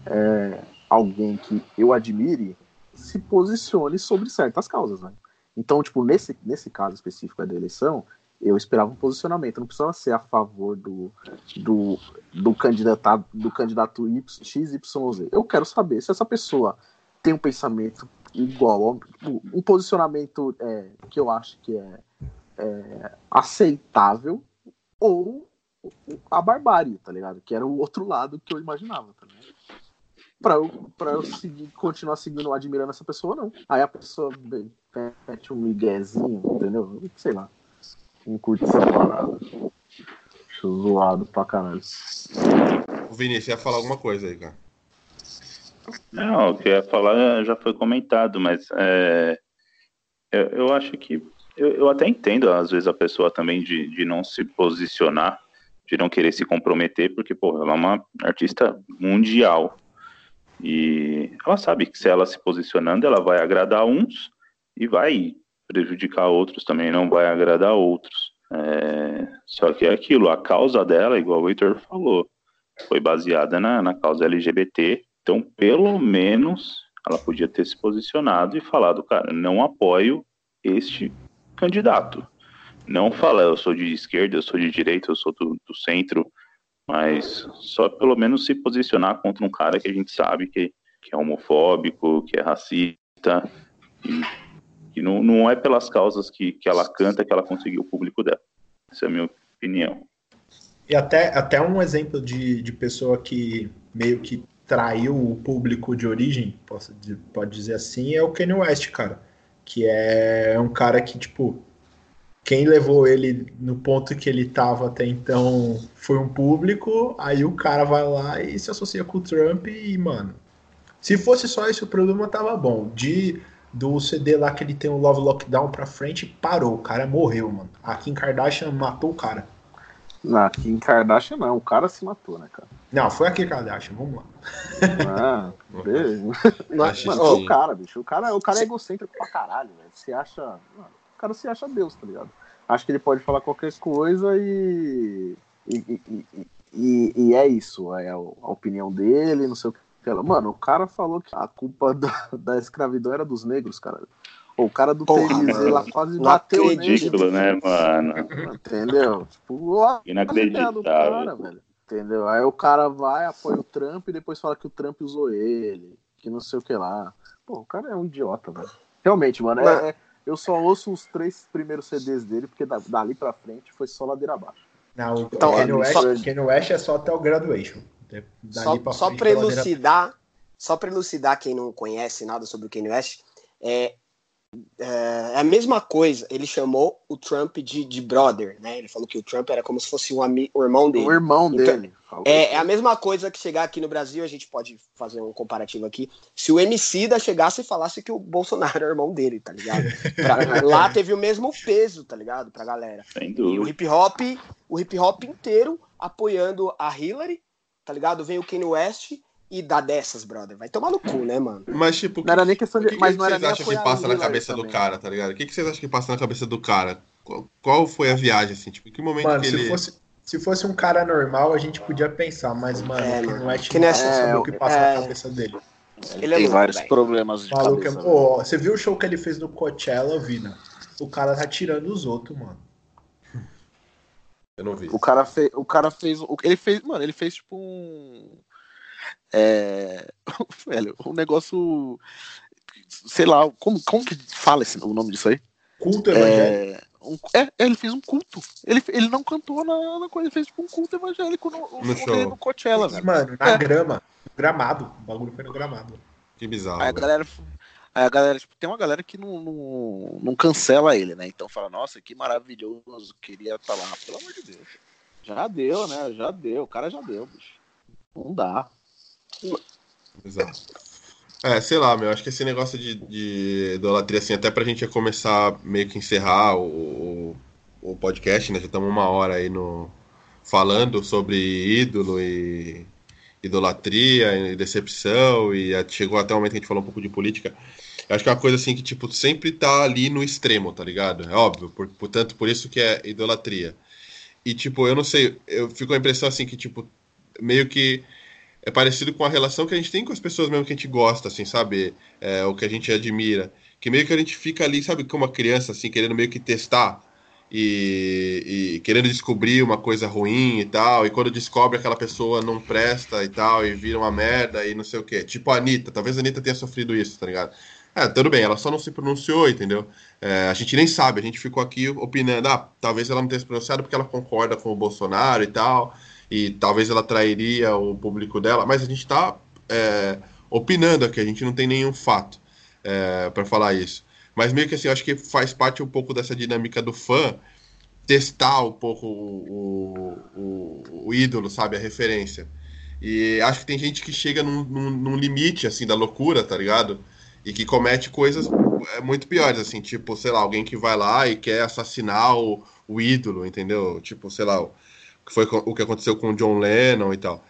é, alguém que eu admire se posicione sobre certas causas, né? Então, tipo, nesse, nesse caso específico da eleição, eu esperava um posicionamento. Não precisava ser a favor do, do, do, candidato, do candidato XYZ. Eu quero saber se essa pessoa tem um pensamento igual, um posicionamento é, que eu acho que é, é aceitável, ou a barbárie, tá ligado? Que era o outro lado que eu imaginava, tá? Pra eu, pra eu seguir, continuar seguindo, admirando essa pessoa, não. Aí a pessoa mete um miguezinho, entendeu? Sei lá. Não curte essa parada. Acho zoado pra caralho. O Vinícius ia falar alguma coisa aí, cara. Não, o que eu ia falar já foi comentado, mas é, eu, eu acho que eu, eu, até entendo, às vezes, a pessoa também de, de não se posicionar, de não querer se comprometer, porque, pô, ela é uma artista mundial. E ela sabe que se ela se posicionando, ela vai agradar uns e vai prejudicar outros também, não vai agradar outros. É, só que é aquilo, a causa dela, igual o Heitor falou, foi baseada na, na causa LGBT, então pelo menos ela podia ter se posicionado e falado, cara, não apoio este candidato. Não fala, eu sou de esquerda, eu sou de direita, eu sou do, do centro, mas só pelo menos se posicionar contra um cara que a gente sabe que, que é homofóbico, que é racista, e, que não, não é pelas causas que, que ela canta que ela conseguiu o público dela. Essa é a minha opinião. E até, até um exemplo de, de pessoa que meio que traiu o público de origem, posso, pode dizer assim, é o Kanye West, cara que é um cara que, tipo, quem levou ele no ponto que ele tava até então foi um público, aí o cara vai lá e se associa com o Trump e, mano, se fosse só isso o problema tava bom. De do CD lá que ele tem o Love Lockdown pra frente, parou, o cara morreu, mano. A Kim Kardashian matou o cara. Não, Kim Kardashian não, o cara se matou, né, cara? Não, foi a Kim Kardashian, vamos lá. Ah. (laughs) Mas, mano, o cara, bicho, o cara, o cara é egocêntrico pra caralho, velho. Se acha. Mano, cara se acha Deus, tá ligado? Acho que ele pode falar qualquer coisa e. E, e, e, e é isso, é a, opinião dele, não sei o que. Mano, o cara falou que a culpa da, da escravidão era dos negros, cara. O cara do TNZ lá quase bateu nele. ridículo, né, mano? Entendeu? Tipo, Inacreditável. Cara, velho. Entendeu? Aí o cara vai, apoia o Trump e depois fala que o Trump usou ele, que não sei o que lá. Pô, o cara é um idiota, velho. Realmente, mano, é, é, eu só ouço os três primeiros CDs dele, porque dali pra frente foi só ladeira abaixo. Não, o então, Kanye, West, só... Kanye West é só até o graduation. Dali só, só pra elucidar, só pra elucidar quem não conhece nada sobre o Kanye West, é, é, é a mesma coisa. Ele chamou o Trump de, de brother, né? Ele falou que o Trump era como se fosse um ami, o irmão dele. O irmão então, dele. É, é, a mesma coisa que chegar aqui no Brasil, a gente pode fazer um comparativo aqui. Se o MC da chegasse e falasse que o Bolsonaro é o irmão dele, tá ligado? (laughs) Pra, lá teve o mesmo peso, tá ligado? Pra galera. Sem dúvida. E o hip hop, o hip hop inteiro apoiando a Hillary, tá ligado? Vem o Kanye West e dar dessas, brother. Vai tomar no cu, né, mano? Mas, tipo, não era nem questão de. Que mas que não era vocês acham que passa na cabeça do cara, tá ligado? O que, que vocês acham que passa na cabeça do cara? Qual, qual foi a viagem, assim? Tipo, em que momento mano, que se ele. Fosse, se fosse um cara normal, a gente podia pensar, mas, mano, é, não é tipo que não é, saber o que passa é... na cabeça dele. Ele, tem vários véio. problemas de Maluco, cabeça. Oh, você viu o show que ele fez no Coachella, Vina? O cara tá tirando os outros, mano. Eu não vi. O cara, fez, o cara fez. Ele fez. Mano, ele fez tipo um é, (laughs) velho, um negócio. Sei lá, como, como que fala esse, o nome disso aí? Culto evangélico. É, um, é, ele fez um culto. Ele, ele não cantou na, na coisa, ele fez tipo um culto evangélico no, no, show. no Coachella, velho. Mano, na é. grama. Gramado. O bagulho foi no gramado. Que bizarro. Aí a galera. Aí a galera, tipo, tem uma galera que não, não, não, cancela ele, né? Então fala, nossa, que maravilhoso, queria estar tá lá. Pelo amor de Deus. Já deu, né? Já deu, o cara já deu, bicho. Não dá. Exato. É, sei lá, meu, acho que esse negócio de, de idolatria, assim, até pra gente começar meio que encerrar o, o, podcast, né? Já estamos uma hora aí no, falando sobre ídolo e idolatria e decepção, e chegou até o momento que a gente falou um pouco de política. Eu acho que é uma coisa assim que, tipo, sempre tá ali no extremo, tá ligado? É óbvio, por, portanto, por isso que é idolatria. E, tipo, eu não sei, eu fico com a impressão assim que, tipo, meio que é parecido com a relação que a gente tem com as pessoas mesmo que a gente gosta, assim, sabe? É, o que a gente admira. Que meio que a gente fica ali, sabe, como uma criança, assim, querendo meio que testar e, e, querendo descobrir uma coisa ruim e tal. E quando descobre aquela pessoa não presta e tal, e vira uma merda e não sei o quê. Tipo a Anitta, talvez a Anitta tenha sofrido isso, tá ligado? É, tudo bem, ela só não se pronunciou, entendeu? É, a gente nem sabe, a gente ficou aqui opinando, ah, talvez ela não tenha se pronunciado porque ela concorda com o Bolsonaro e tal, e talvez ela trairia o público dela, mas a gente tá é, opinando aqui, a gente não tem nenhum fato é, para falar isso. Mas meio que assim, acho que faz parte um pouco dessa dinâmica do fã testar um pouco o, o, o ídolo, sabe, a referência. E acho que tem gente que chega num, num, num limite, assim, da loucura, tá ligado? e que comete coisas é, muito piores, assim, tipo, sei lá, alguém que vai lá e quer assassinar o, o ídolo, entendeu? Tipo, sei lá, que foi o que aconteceu com o John Lennon e tal.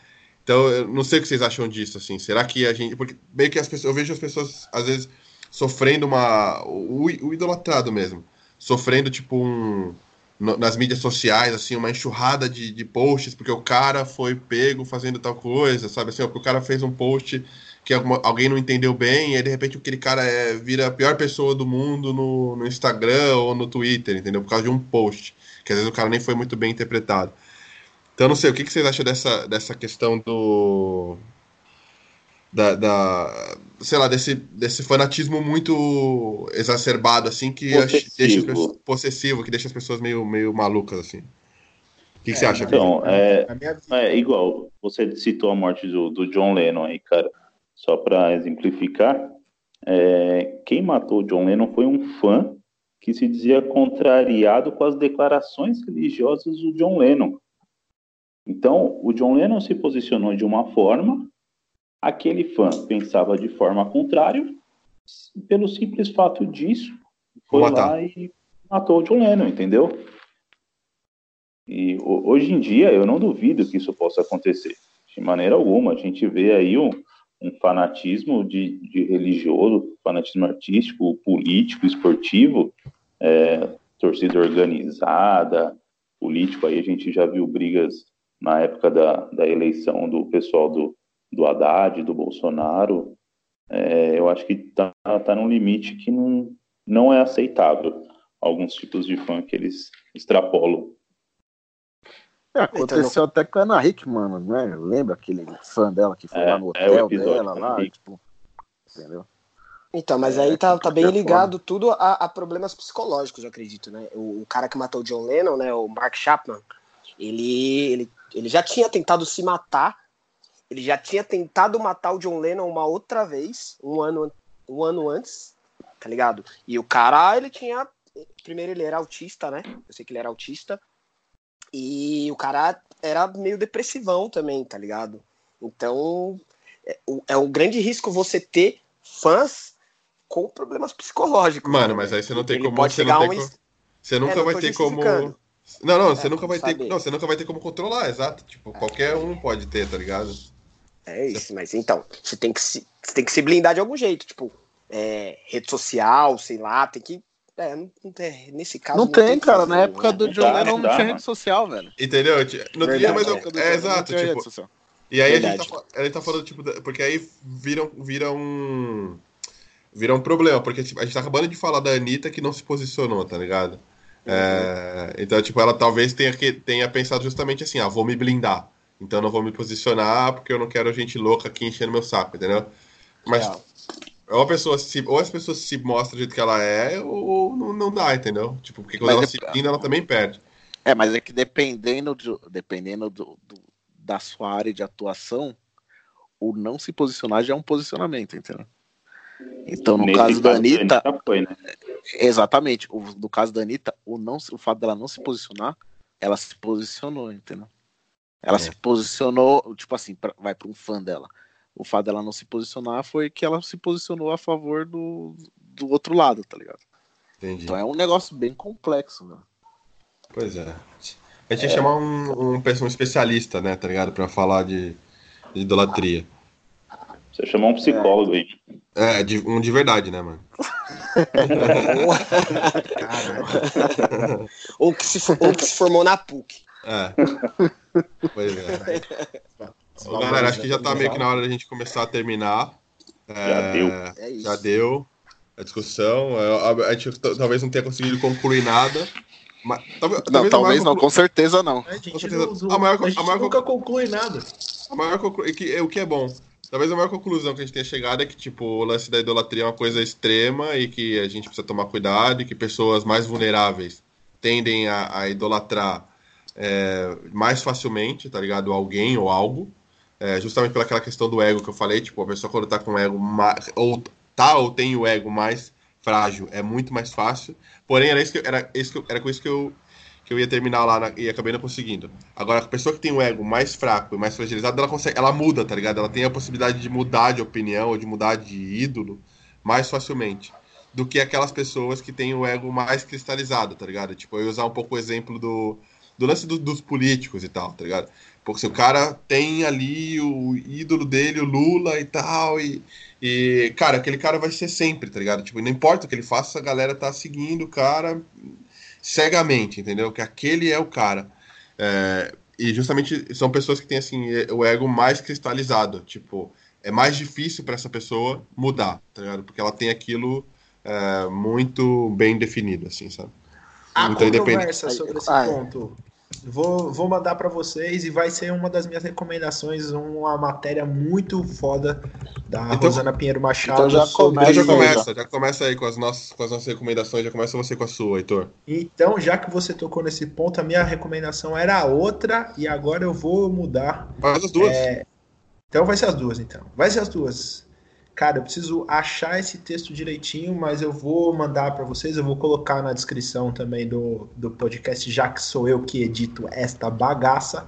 Então, eu não sei o que vocês acham disso, assim. Será que a gente. Porque meio que as pessoas. Eu vejo as pessoas, às vezes, sofrendo uma. O, o idolatrado mesmo. Sofrendo, tipo, um. nas mídias sociais, assim, uma enxurrada de, de posts, porque o cara foi pego fazendo tal coisa, sabe? Assim, o cara fez um post que alguém não entendeu bem, e aí, de repente aquele cara é, vira a pior pessoa do mundo no, no Instagram ou no Twitter, entendeu? Por causa de um post, que às vezes o cara nem foi muito bem interpretado. Então, não sei, o que, que vocês acham dessa, dessa questão do. Da, da, sei lá, desse, desse fanatismo muito exacerbado, assim, que possessivo. deixa possessivo, que deixa as pessoas meio, meio malucas, assim. O que, que é, você acha? Então, é, é, igual, você citou a morte do, do John Lennon aí, cara. Só para exemplificar, é, quem matou John Lennon foi um fã que se dizia contrariado com as declarações religiosas do John Lennon. Então, o John Lennon se posicionou de uma forma, aquele fã pensava de forma contrária, pelo simples fato disso, foi lá e matou o John Lennon, entendeu? E hoje em dia eu não duvido que isso possa acontecer, de maneira alguma. A gente vê aí um, um fanatismo de, de religioso, fanatismo artístico, político, esportivo, é, torcida organizada, político. Aí a gente já viu brigas na época da, da eleição do pessoal do, do Haddad, do Bolsonaro. É, eu acho que está tá num limite que não, não é aceitável alguns tipos de fã que eles extrapolam. É, aconteceu então, até com a Ana Hickman, né? Lembra aquele fã dela que foi é, lá no é hotel é dela, lá, tipo, entendeu? Então, mas aí tá, tá bem ligado tudo a, a, problemas psicológicos, eu acredito, né? O, o, cara que matou o John Lennon, né, o Mark Chapman, ele, ele, ele já tinha tentado se matar, ele já tinha tentado matar o John Lennon uma outra vez, um ano, um ano antes, tá ligado? E o cara, ele tinha. Primeiro, ele era autista, né? Eu sei que ele era autista. E o cara era meio depressivão também, tá ligado? Então, é, é um grande risco você ter fãs com problemas psicológicos. Mano, mas aí você não tem como. Pode você, não tem um... você nunca é, vai ter como. Não, não, você é, nunca vai saber. ter. Não, você nunca vai ter como controlar, exato. Tipo, é. qualquer um pode ter, tá ligado? É isso, mas então, você tem que se, você tem que se blindar de algum jeito, tipo, é, rede social, sei lá, tem que é, não, não tem, nesse caso. Não, não tem, tem, cara. Na época né? do John Lennon não, tinha rede social, velho. Entendeu? Não tinha, mas eu, é, é exato. Tipo, e aí Verdade. a gente, tá, a gente tá falando, tipo, porque aí vira, vira um. Vira um problema, porque tipo, a gente tá acabando de falar da Anitta que não se posicionou, tá ligado? Uhum. É, então, tipo, ela talvez tenha, tenha pensado justamente assim: ah, vou me blindar. Então não vou me posicionar porque eu não quero gente louca aqui enchendo meu saco, entendeu? Mas, ou, a pessoa se, ou as pessoas se mostram do jeito que ela é, ou não, não dá, entendeu? Tipo, porque quando mas ela é, se pinta, ela também perde. É, mas é que dependendo, de, dependendo do, do, da sua área de atuação, o não se posicionar já é um posicionamento, entendeu? Então, no Nesse caso da Anitta. Foi, né? Exatamente. O, no caso da Anitta, o, não, o fato dela não se posicionar, ela se posicionou, entendeu? Ela é. se posicionou, tipo assim, pra, vai para um fã dela o fato dela não se posicionar foi que uma se posicionou a favor do, do outro lado, tá ligado? Entendi. Então é um negócio bem complexo, né? Pois é. A gente é. ia chamar um, um, um especialista, né, tá ligado? Pra falar de, de idolatria. Você chamar um psicólogo aí. É, de, um de verdade, né, mano? ou, (laughs) que se, ou que se formou na PUC. É. Pois é. Galera, acho que já tá meio que na hora da gente começar a terminar. É, já deu. É já deu a discussão. É, a, gente talvez não tenha conseguido concluir nada. Mas, talvez, não, talvez não, com certeza não. A gente, com certeza. Não, a maior, a maior nunca conclui nada. A maior conclu... o que é bom. Talvez a maior conclusão que a gente tenha chegado é que, tipo, o lance da idolatria é uma coisa extrema e que a gente precisa tomar cuidado e que pessoas mais vulneráveis tendem a, a idolatrar é, mais facilmente, tá ligado? Alguém ou algo. É, justamente pelaquela questão do ego que eu falei, tipo, a pessoa quando tá com o ego mais, ou tá ou tem o ego mais frágil, é muito mais fácil. Porém, era, isso que, era, isso que, era com isso que eu, que eu ia terminar lá na, e acabei não conseguindo. Agora, a pessoa que tem o ego mais fraco e mais fragilizado, ela consegue, ela muda, tá ligado? Ela tem a possibilidade de mudar de opinião ou de mudar de ídolo mais facilmente do que aquelas pessoas que têm o ego mais cristalizado, tá ligado? Tipo, eu ia usar um pouco o exemplo do, do lance do, dos políticos e tal, tá ligado? Porque se o cara tem ali o ídolo dele, o Lula e tal, e, e, cara, aquele cara vai ser sempre, tá ligado? Tipo, não importa o que ele faça, a galera tá seguindo o cara cegamente, entendeu? Que aquele é o cara. É, e justamente são pessoas que têm, assim, o ego mais cristalizado. Tipo, é mais difícil para essa pessoa mudar, tá ligado? Porque ela tem aquilo é, muito bem definido, assim, sabe? A então, conversa sobre esse ponto Vou, vou mandar para vocês e vai ser uma das minhas recomendações, uma matéria muito foda da então, Rosana Pinheiro Machado. Então já, então já começa, já começa aí com as, nossas, com as nossas recomendações, já começa você com a sua, Heitor. Então, já que você tocou nesse ponto, a minha recomendação era outra e agora eu vou mudar. Faz as duas. É... Então vai ser as duas, então. Vai ser as duas. Cara, eu preciso achar esse texto direitinho, mas eu vou mandar para vocês, eu vou colocar na descrição também do, do podcast, já que sou eu que edito esta bagaça,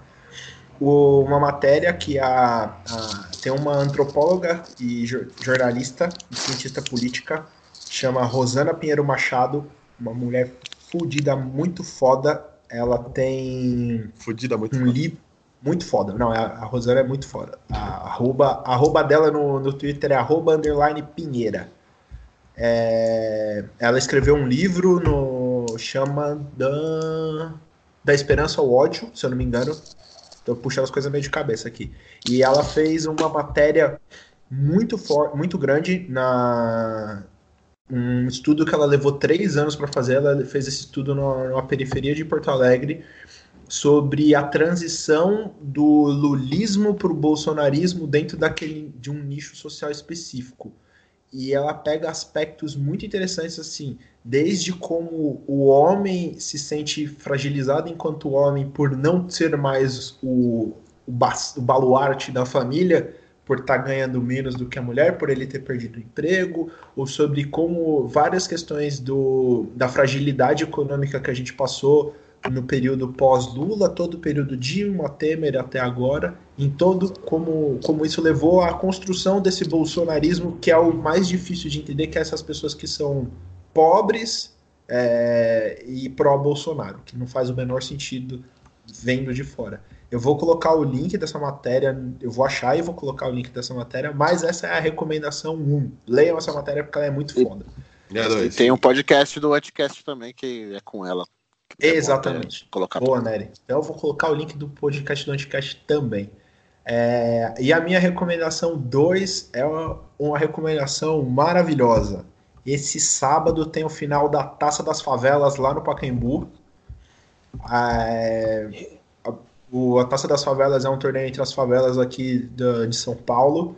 o, uma matéria que a, a, tem uma antropóloga e jornalista e cientista política, chama Rosana Pinheiro Machado, uma mulher fudida, muito foda. Ela tem fudida muito um livro muito foda. Não, a, Rosana é muito foda. A arroba, arroba dela no, no Twitter é arroba underline Pinheira. É, ela escreveu um livro no. chama da, da Esperança ao Ódio, se eu não me engano. Tô puxando as coisas meio de cabeça aqui. E ela fez uma matéria muito for, muito grande na um estudo que ela levou três anos para fazer. Ela fez esse estudo numa periferia de Porto Alegre sobre a transição do lulismo para o bolsonarismo dentro daquele de um nicho social específico. E ela pega aspectos muito interessantes assim, desde como o homem se sente fragilizado enquanto homem por não ser mais o, o, o baluarte da família, por estar tá ganhando menos do que a mulher, por ele ter perdido o emprego, ou sobre como várias questões do, da fragilidade econômica que a gente passou no período pós-Lula, todo o período Dilma, Temer até agora, em todo como, como isso levou à construção desse bolsonarismo, que é o mais difícil de entender, que é essas pessoas que são pobres é, e pró-Bolsonaro, que não faz o menor sentido vendo de fora. Eu vou colocar o link dessa matéria, eu vou achar e vou colocar o link dessa matéria, mas essa é a recomendação 1. Leiam essa matéria porque ela é muito foda. E, tem um podcast do Anticast também que é com ela. É Exatamente. Colocar Boa, Nery. Então eu vou colocar o link do podcast do Anticast também. É, e a minha recomendação 2 é uma, uma, recomendação maravilhosa. Esse sábado tem o final da Taça das Favelas lá no Pacaembu. É, a, o, a Taça das Favelas é um torneio entre as favelas aqui de, de São Paulo.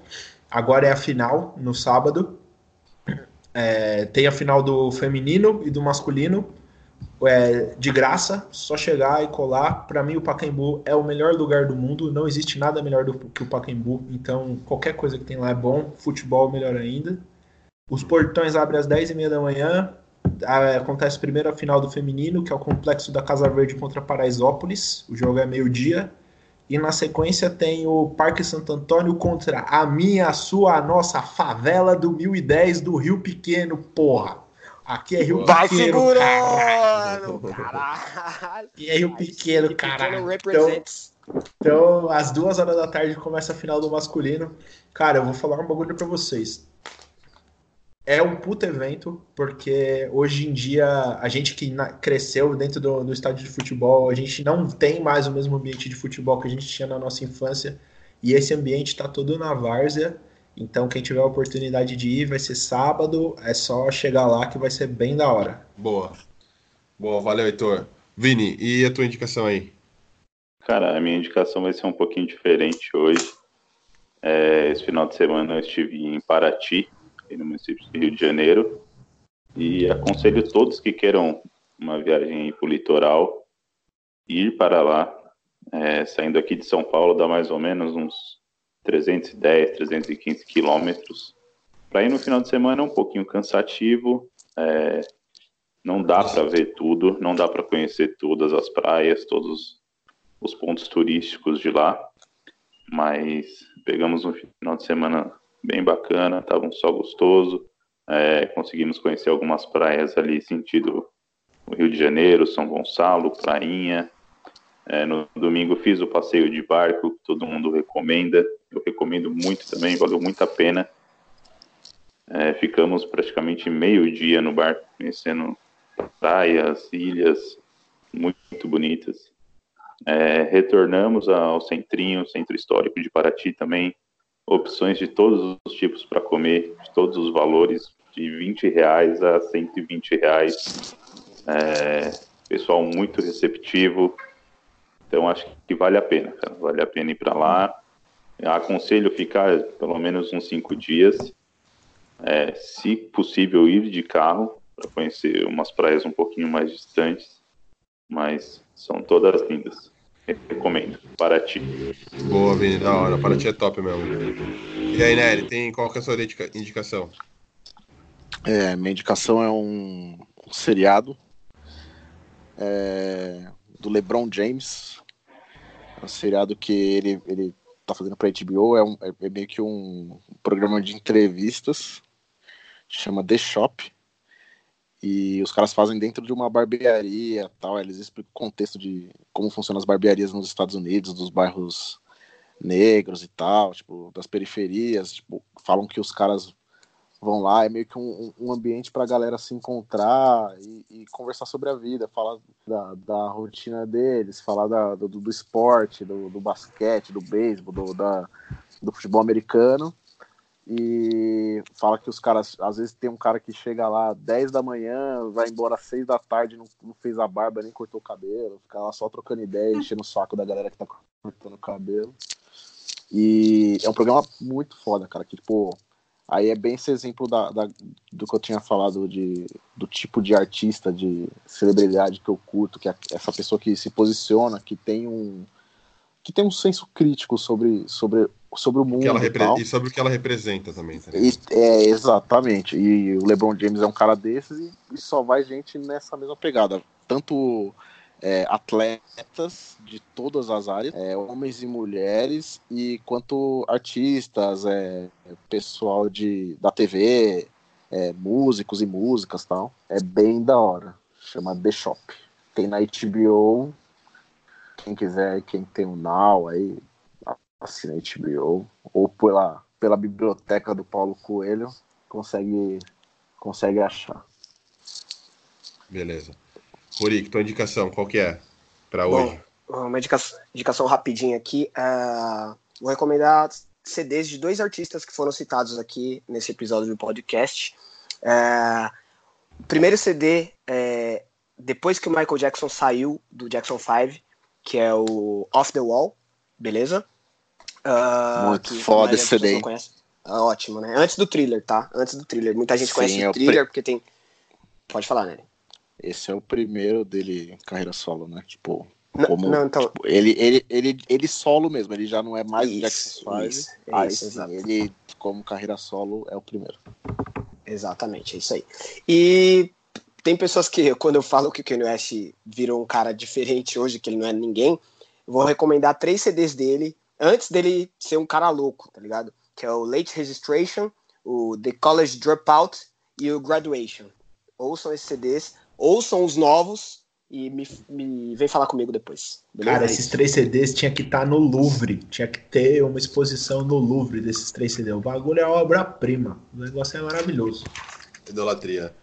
Agora é a final, no sábado. É, tem a final do feminino e do masculino é, de graça, só chegar e colar. Para mim, o Pacaembu é o melhor lugar do mundo. Não existe nada melhor do que o Pacaembu. Então, qualquer coisa que tem lá é bom. Futebol, melhor ainda. Os portões abrem às 10h30 da manhã. Acontece primeiro a final do feminino, que é o complexo da Casa Verde contra Paraisópolis. O jogo é meio-dia. E na sequência tem o Parque Santo Antônio contra a minha, a sua, a nossa favela do 1010 do Rio Pequeno, porra. Aqui é Rio Vai Pequeno. Vai segurando! Caralho! Aqui é Rio Pequeno, caralho. Então, então, às duas horas da tarde começa a final do masculino. Cara, eu vou falar um bagulho pra vocês. É um puto evento, porque hoje em dia a gente que cresceu dentro do, do estádio de futebol, a gente não tem mais o mesmo ambiente de futebol que a gente tinha na nossa infância. E esse ambiente tá todo na várzea. Então, quem tiver a oportunidade de ir, vai ser sábado. É só chegar lá que vai ser bem da hora. Boa. Boa, valeu, Heitor. Vini, e a tua indicação aí? Cara, a minha indicação vai ser um pouquinho diferente hoje. É, esse final de semana eu estive em Paraty, no município de Rio de Janeiro, e aconselho todos que queiram uma viagem para o litoral ir para lá. É, saindo aqui de São Paulo dá mais ou menos uns 310, 315 quilômetros. Para ir no final de semana é um pouquinho cansativo, é, não dá para ver tudo, não dá para conhecer todas as praias, todos os pontos turísticos de lá, mas pegamos um final de semana bem bacana, estava um sol gostoso, é, conseguimos conhecer algumas praias ali, sentido o Rio de Janeiro, São Gonçalo, Prainha. É, no domingo fiz o passeio de barco, que todo mundo recomenda, eu recomendo muito também, valeu muito a pena. É, ficamos praticamente meio dia no barco, conhecendo praias, ilhas muito bonitas. É, retornamos ao centrinho, centro histórico de Paraty também. Opções de todos os tipos para comer, de todos os valores, de 20 reais a 120 reais. É, pessoal muito receptivo. Então acho que vale a pena, cara. Vale a pena ir para lá. Eu aconselho ficar pelo menos uns cinco dias. É, se possível, ir de carro, para conhecer umas praias um pouquinho mais distantes, mas são todas lindas. Recomendo. Paraty. Boa, Vini, da hora. Paraty é top mesmo. E aí, Nery, tem qual que é a sua indicação? É, minha indicação é um, um seriado é, do LeBron James. É um seriado que ele, ele tá fazendo pra HBO. É, um, é meio que um programa de entrevistas. Chama The Shop. E os caras fazem dentro de uma barbearia tal. Eles explicam o contexto de como funcionam as barbearias nos Estados Unidos, dos bairros negros e tal, tipo, das periferias. Tipo, falam que os caras vão lá, é meio que um, um ambiente para a galera se encontrar e, e, conversar sobre a vida, falar da, da rotina deles, falar da, do, do esporte, do, do basquete, do beisebol, do, da, do futebol americano e fala que os caras, às vezes tem um cara que chega lá 10 da manhã, vai embora às 6 da tarde, não, não fez a barba, nem cortou o cabelo, fica lá só trocando ideia, enchendo o saco da galera que tá cortando o cabelo. E é um programa muito foda, cara, que tipo, aí é bem esse exemplo da, da, do que eu tinha falado de, do tipo de artista, de celebridade que eu curto, que é essa pessoa que se posiciona, que tem um que tem um senso crítico sobre, sobre sobre o mundo e, e, sobre o que ela representa também. Tá e, é, exatamente. E o LeBron James é um cara desses e, e só vai gente nessa mesma pegada. Tanto é, atletas de todas as áreas, é, homens e mulheres, e quanto artistas, é, pessoal de, da TV, é, músicos e músicas tal. É bem da hora. Chama The Shop. Tem na HBO. Quem quiser, quem tem o Now aí, assina HBO ou pela, pela biblioteca do Paulo Coelho, consegue, consegue achar. Beleza. Murique, tua indicação, qual que é para hoje? Uma indicação, indicação rapidinha aqui. Uh, vou recomendar CDs de dois artistas que foram citados aqui nesse episódio do podcast. Uh, o primeiro CD é depois que o Michael Jackson saiu do Jackson 5, que é o Off the Wall, beleza? Uh, Muito foda esse CD. Ah, ótimo, né? Antes do thriller, tá? Antes do thriller. Muita gente Sim, conhece é o thriller pre... porque tem. Pode falar, né? Esse é o primeiro dele em carreira solo, né? Tipo, como, não, então... Tipo, ele, ele, ele, ele solo mesmo, ele já não é mais isso, Jackson 5. Aí isso, sim, ele, como carreira solo, é o primeiro. Exatamente, é isso aí. E tem pessoas que, quando eu falo que o Kanye West virou um cara diferente hoje, que ele não é ninguém, vou recomendar três CDs dele antes dele ser um cara louco, tá ligado? Que é o Late Registration, o The College Dropout e o Graduation. Ouçam esses CDs, ouçam os novos e me, me vem falar comigo depois. Beleza? Cara, esses três CDs tinha que estar tá no Louvre, tinha que ter uma exposição no Louvre desses três CDs. O bagulho é obra-prima, o negócio é maravilhoso. Idolatria.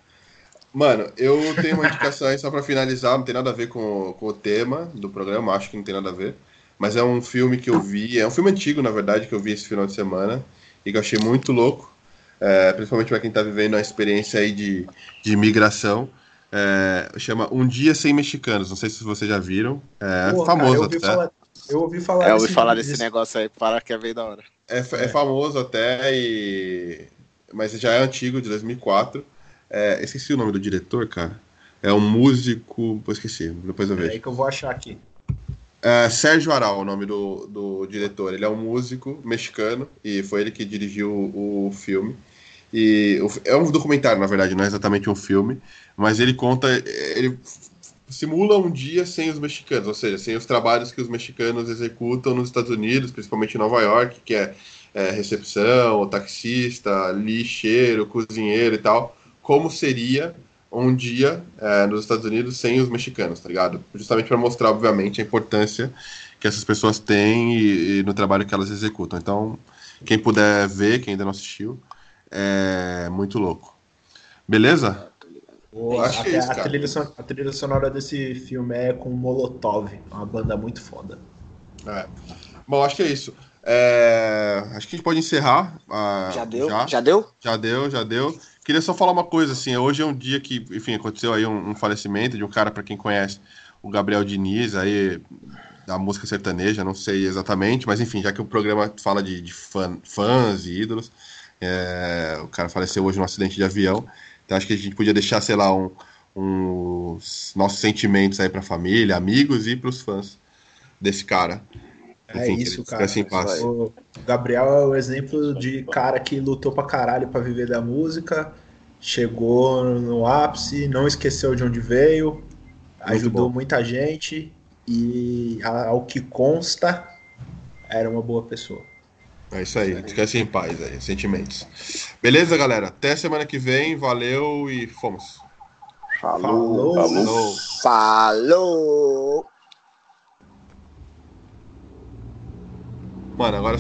Mano, eu tenho uma indicação aí só pra finalizar, não tem nada a ver com, com o tema do programa, acho que não tem nada a ver. Mas é um filme que eu vi, é um filme antigo, na verdade, que eu vi esse final de semana e que eu achei muito louco, é, principalmente para quem está vivendo a experiência aí de, de imigração. É, chama Um Dia Sem Mexicanos, não sei se vocês já viram. É Pô, famoso cara, eu, ouvi falar, Eu ouvi falar, é, ouvi falar desse negócio aí, para que é bem da hora. É, é, famoso até, e... mas já é antigo, de 2004. É, esqueci o nome do diretor, cara. É um músico. Pô, esqueci, depois eu vejo. É aí que eu vou achar aqui. É, Sérgio Aral, o nome do, do diretor. Ele é um músico mexicano e foi ele que dirigiu o, o filme. E é um documentário, na verdade, não é exatamente um filme, mas ele conta, ele simula um dia sem os mexicanos, ou seja, sem os trabalhos que os mexicanos executam nos Estados Unidos, principalmente em Nova York, que é, é recepção, taxista, lixeiro, cozinheiro e tal, como seria um dia é, nos Estados Unidos sem os mexicanos, tá ligado? Justamente para mostrar, obviamente, a importância que essas pessoas têm e, e, no trabalho que elas executam. Então, quem puder ver, quem ainda não assistiu, é muito louco. Beleza? O, a, é isso, a, trilha, a, trilha, sonora desse filme é com Molotov, uma banda muito foda. É. Bom, acho que é isso. É... Acho que a gente pode encerrar. Uh, já deu? Já? já deu? Já deu, já deu. Queria só falar uma coisa, assim, hoje é um dia que, enfim, aconteceu aí um, um falecimento de um cara, para quem conhece, o Gabriel Diniz, aí, da música sertaneja, não sei exatamente, mas enfim, já que o programa fala de, de fã, fãs e ídolos, é, o cara faleceu hoje num acidente de avião, então acho que a gente podia deixar, sei lá, um, um nossos sentimentos aí pra família, amigos e pros fãs desse cara. É Enfim, isso, cara. Assim, o Gabriel é o exemplo de cara que lutou pra caralho pra viver da música, chegou no ápice, não esqueceu de onde veio, Muito ajudou bom. muita gente e, ao que consta, era uma boa pessoa. É isso aí, descanse em paz aí, sentimentos. Beleza, galera? Até semana que vem, valeu e fomos. Falou. Falou. Falou. Mano, agora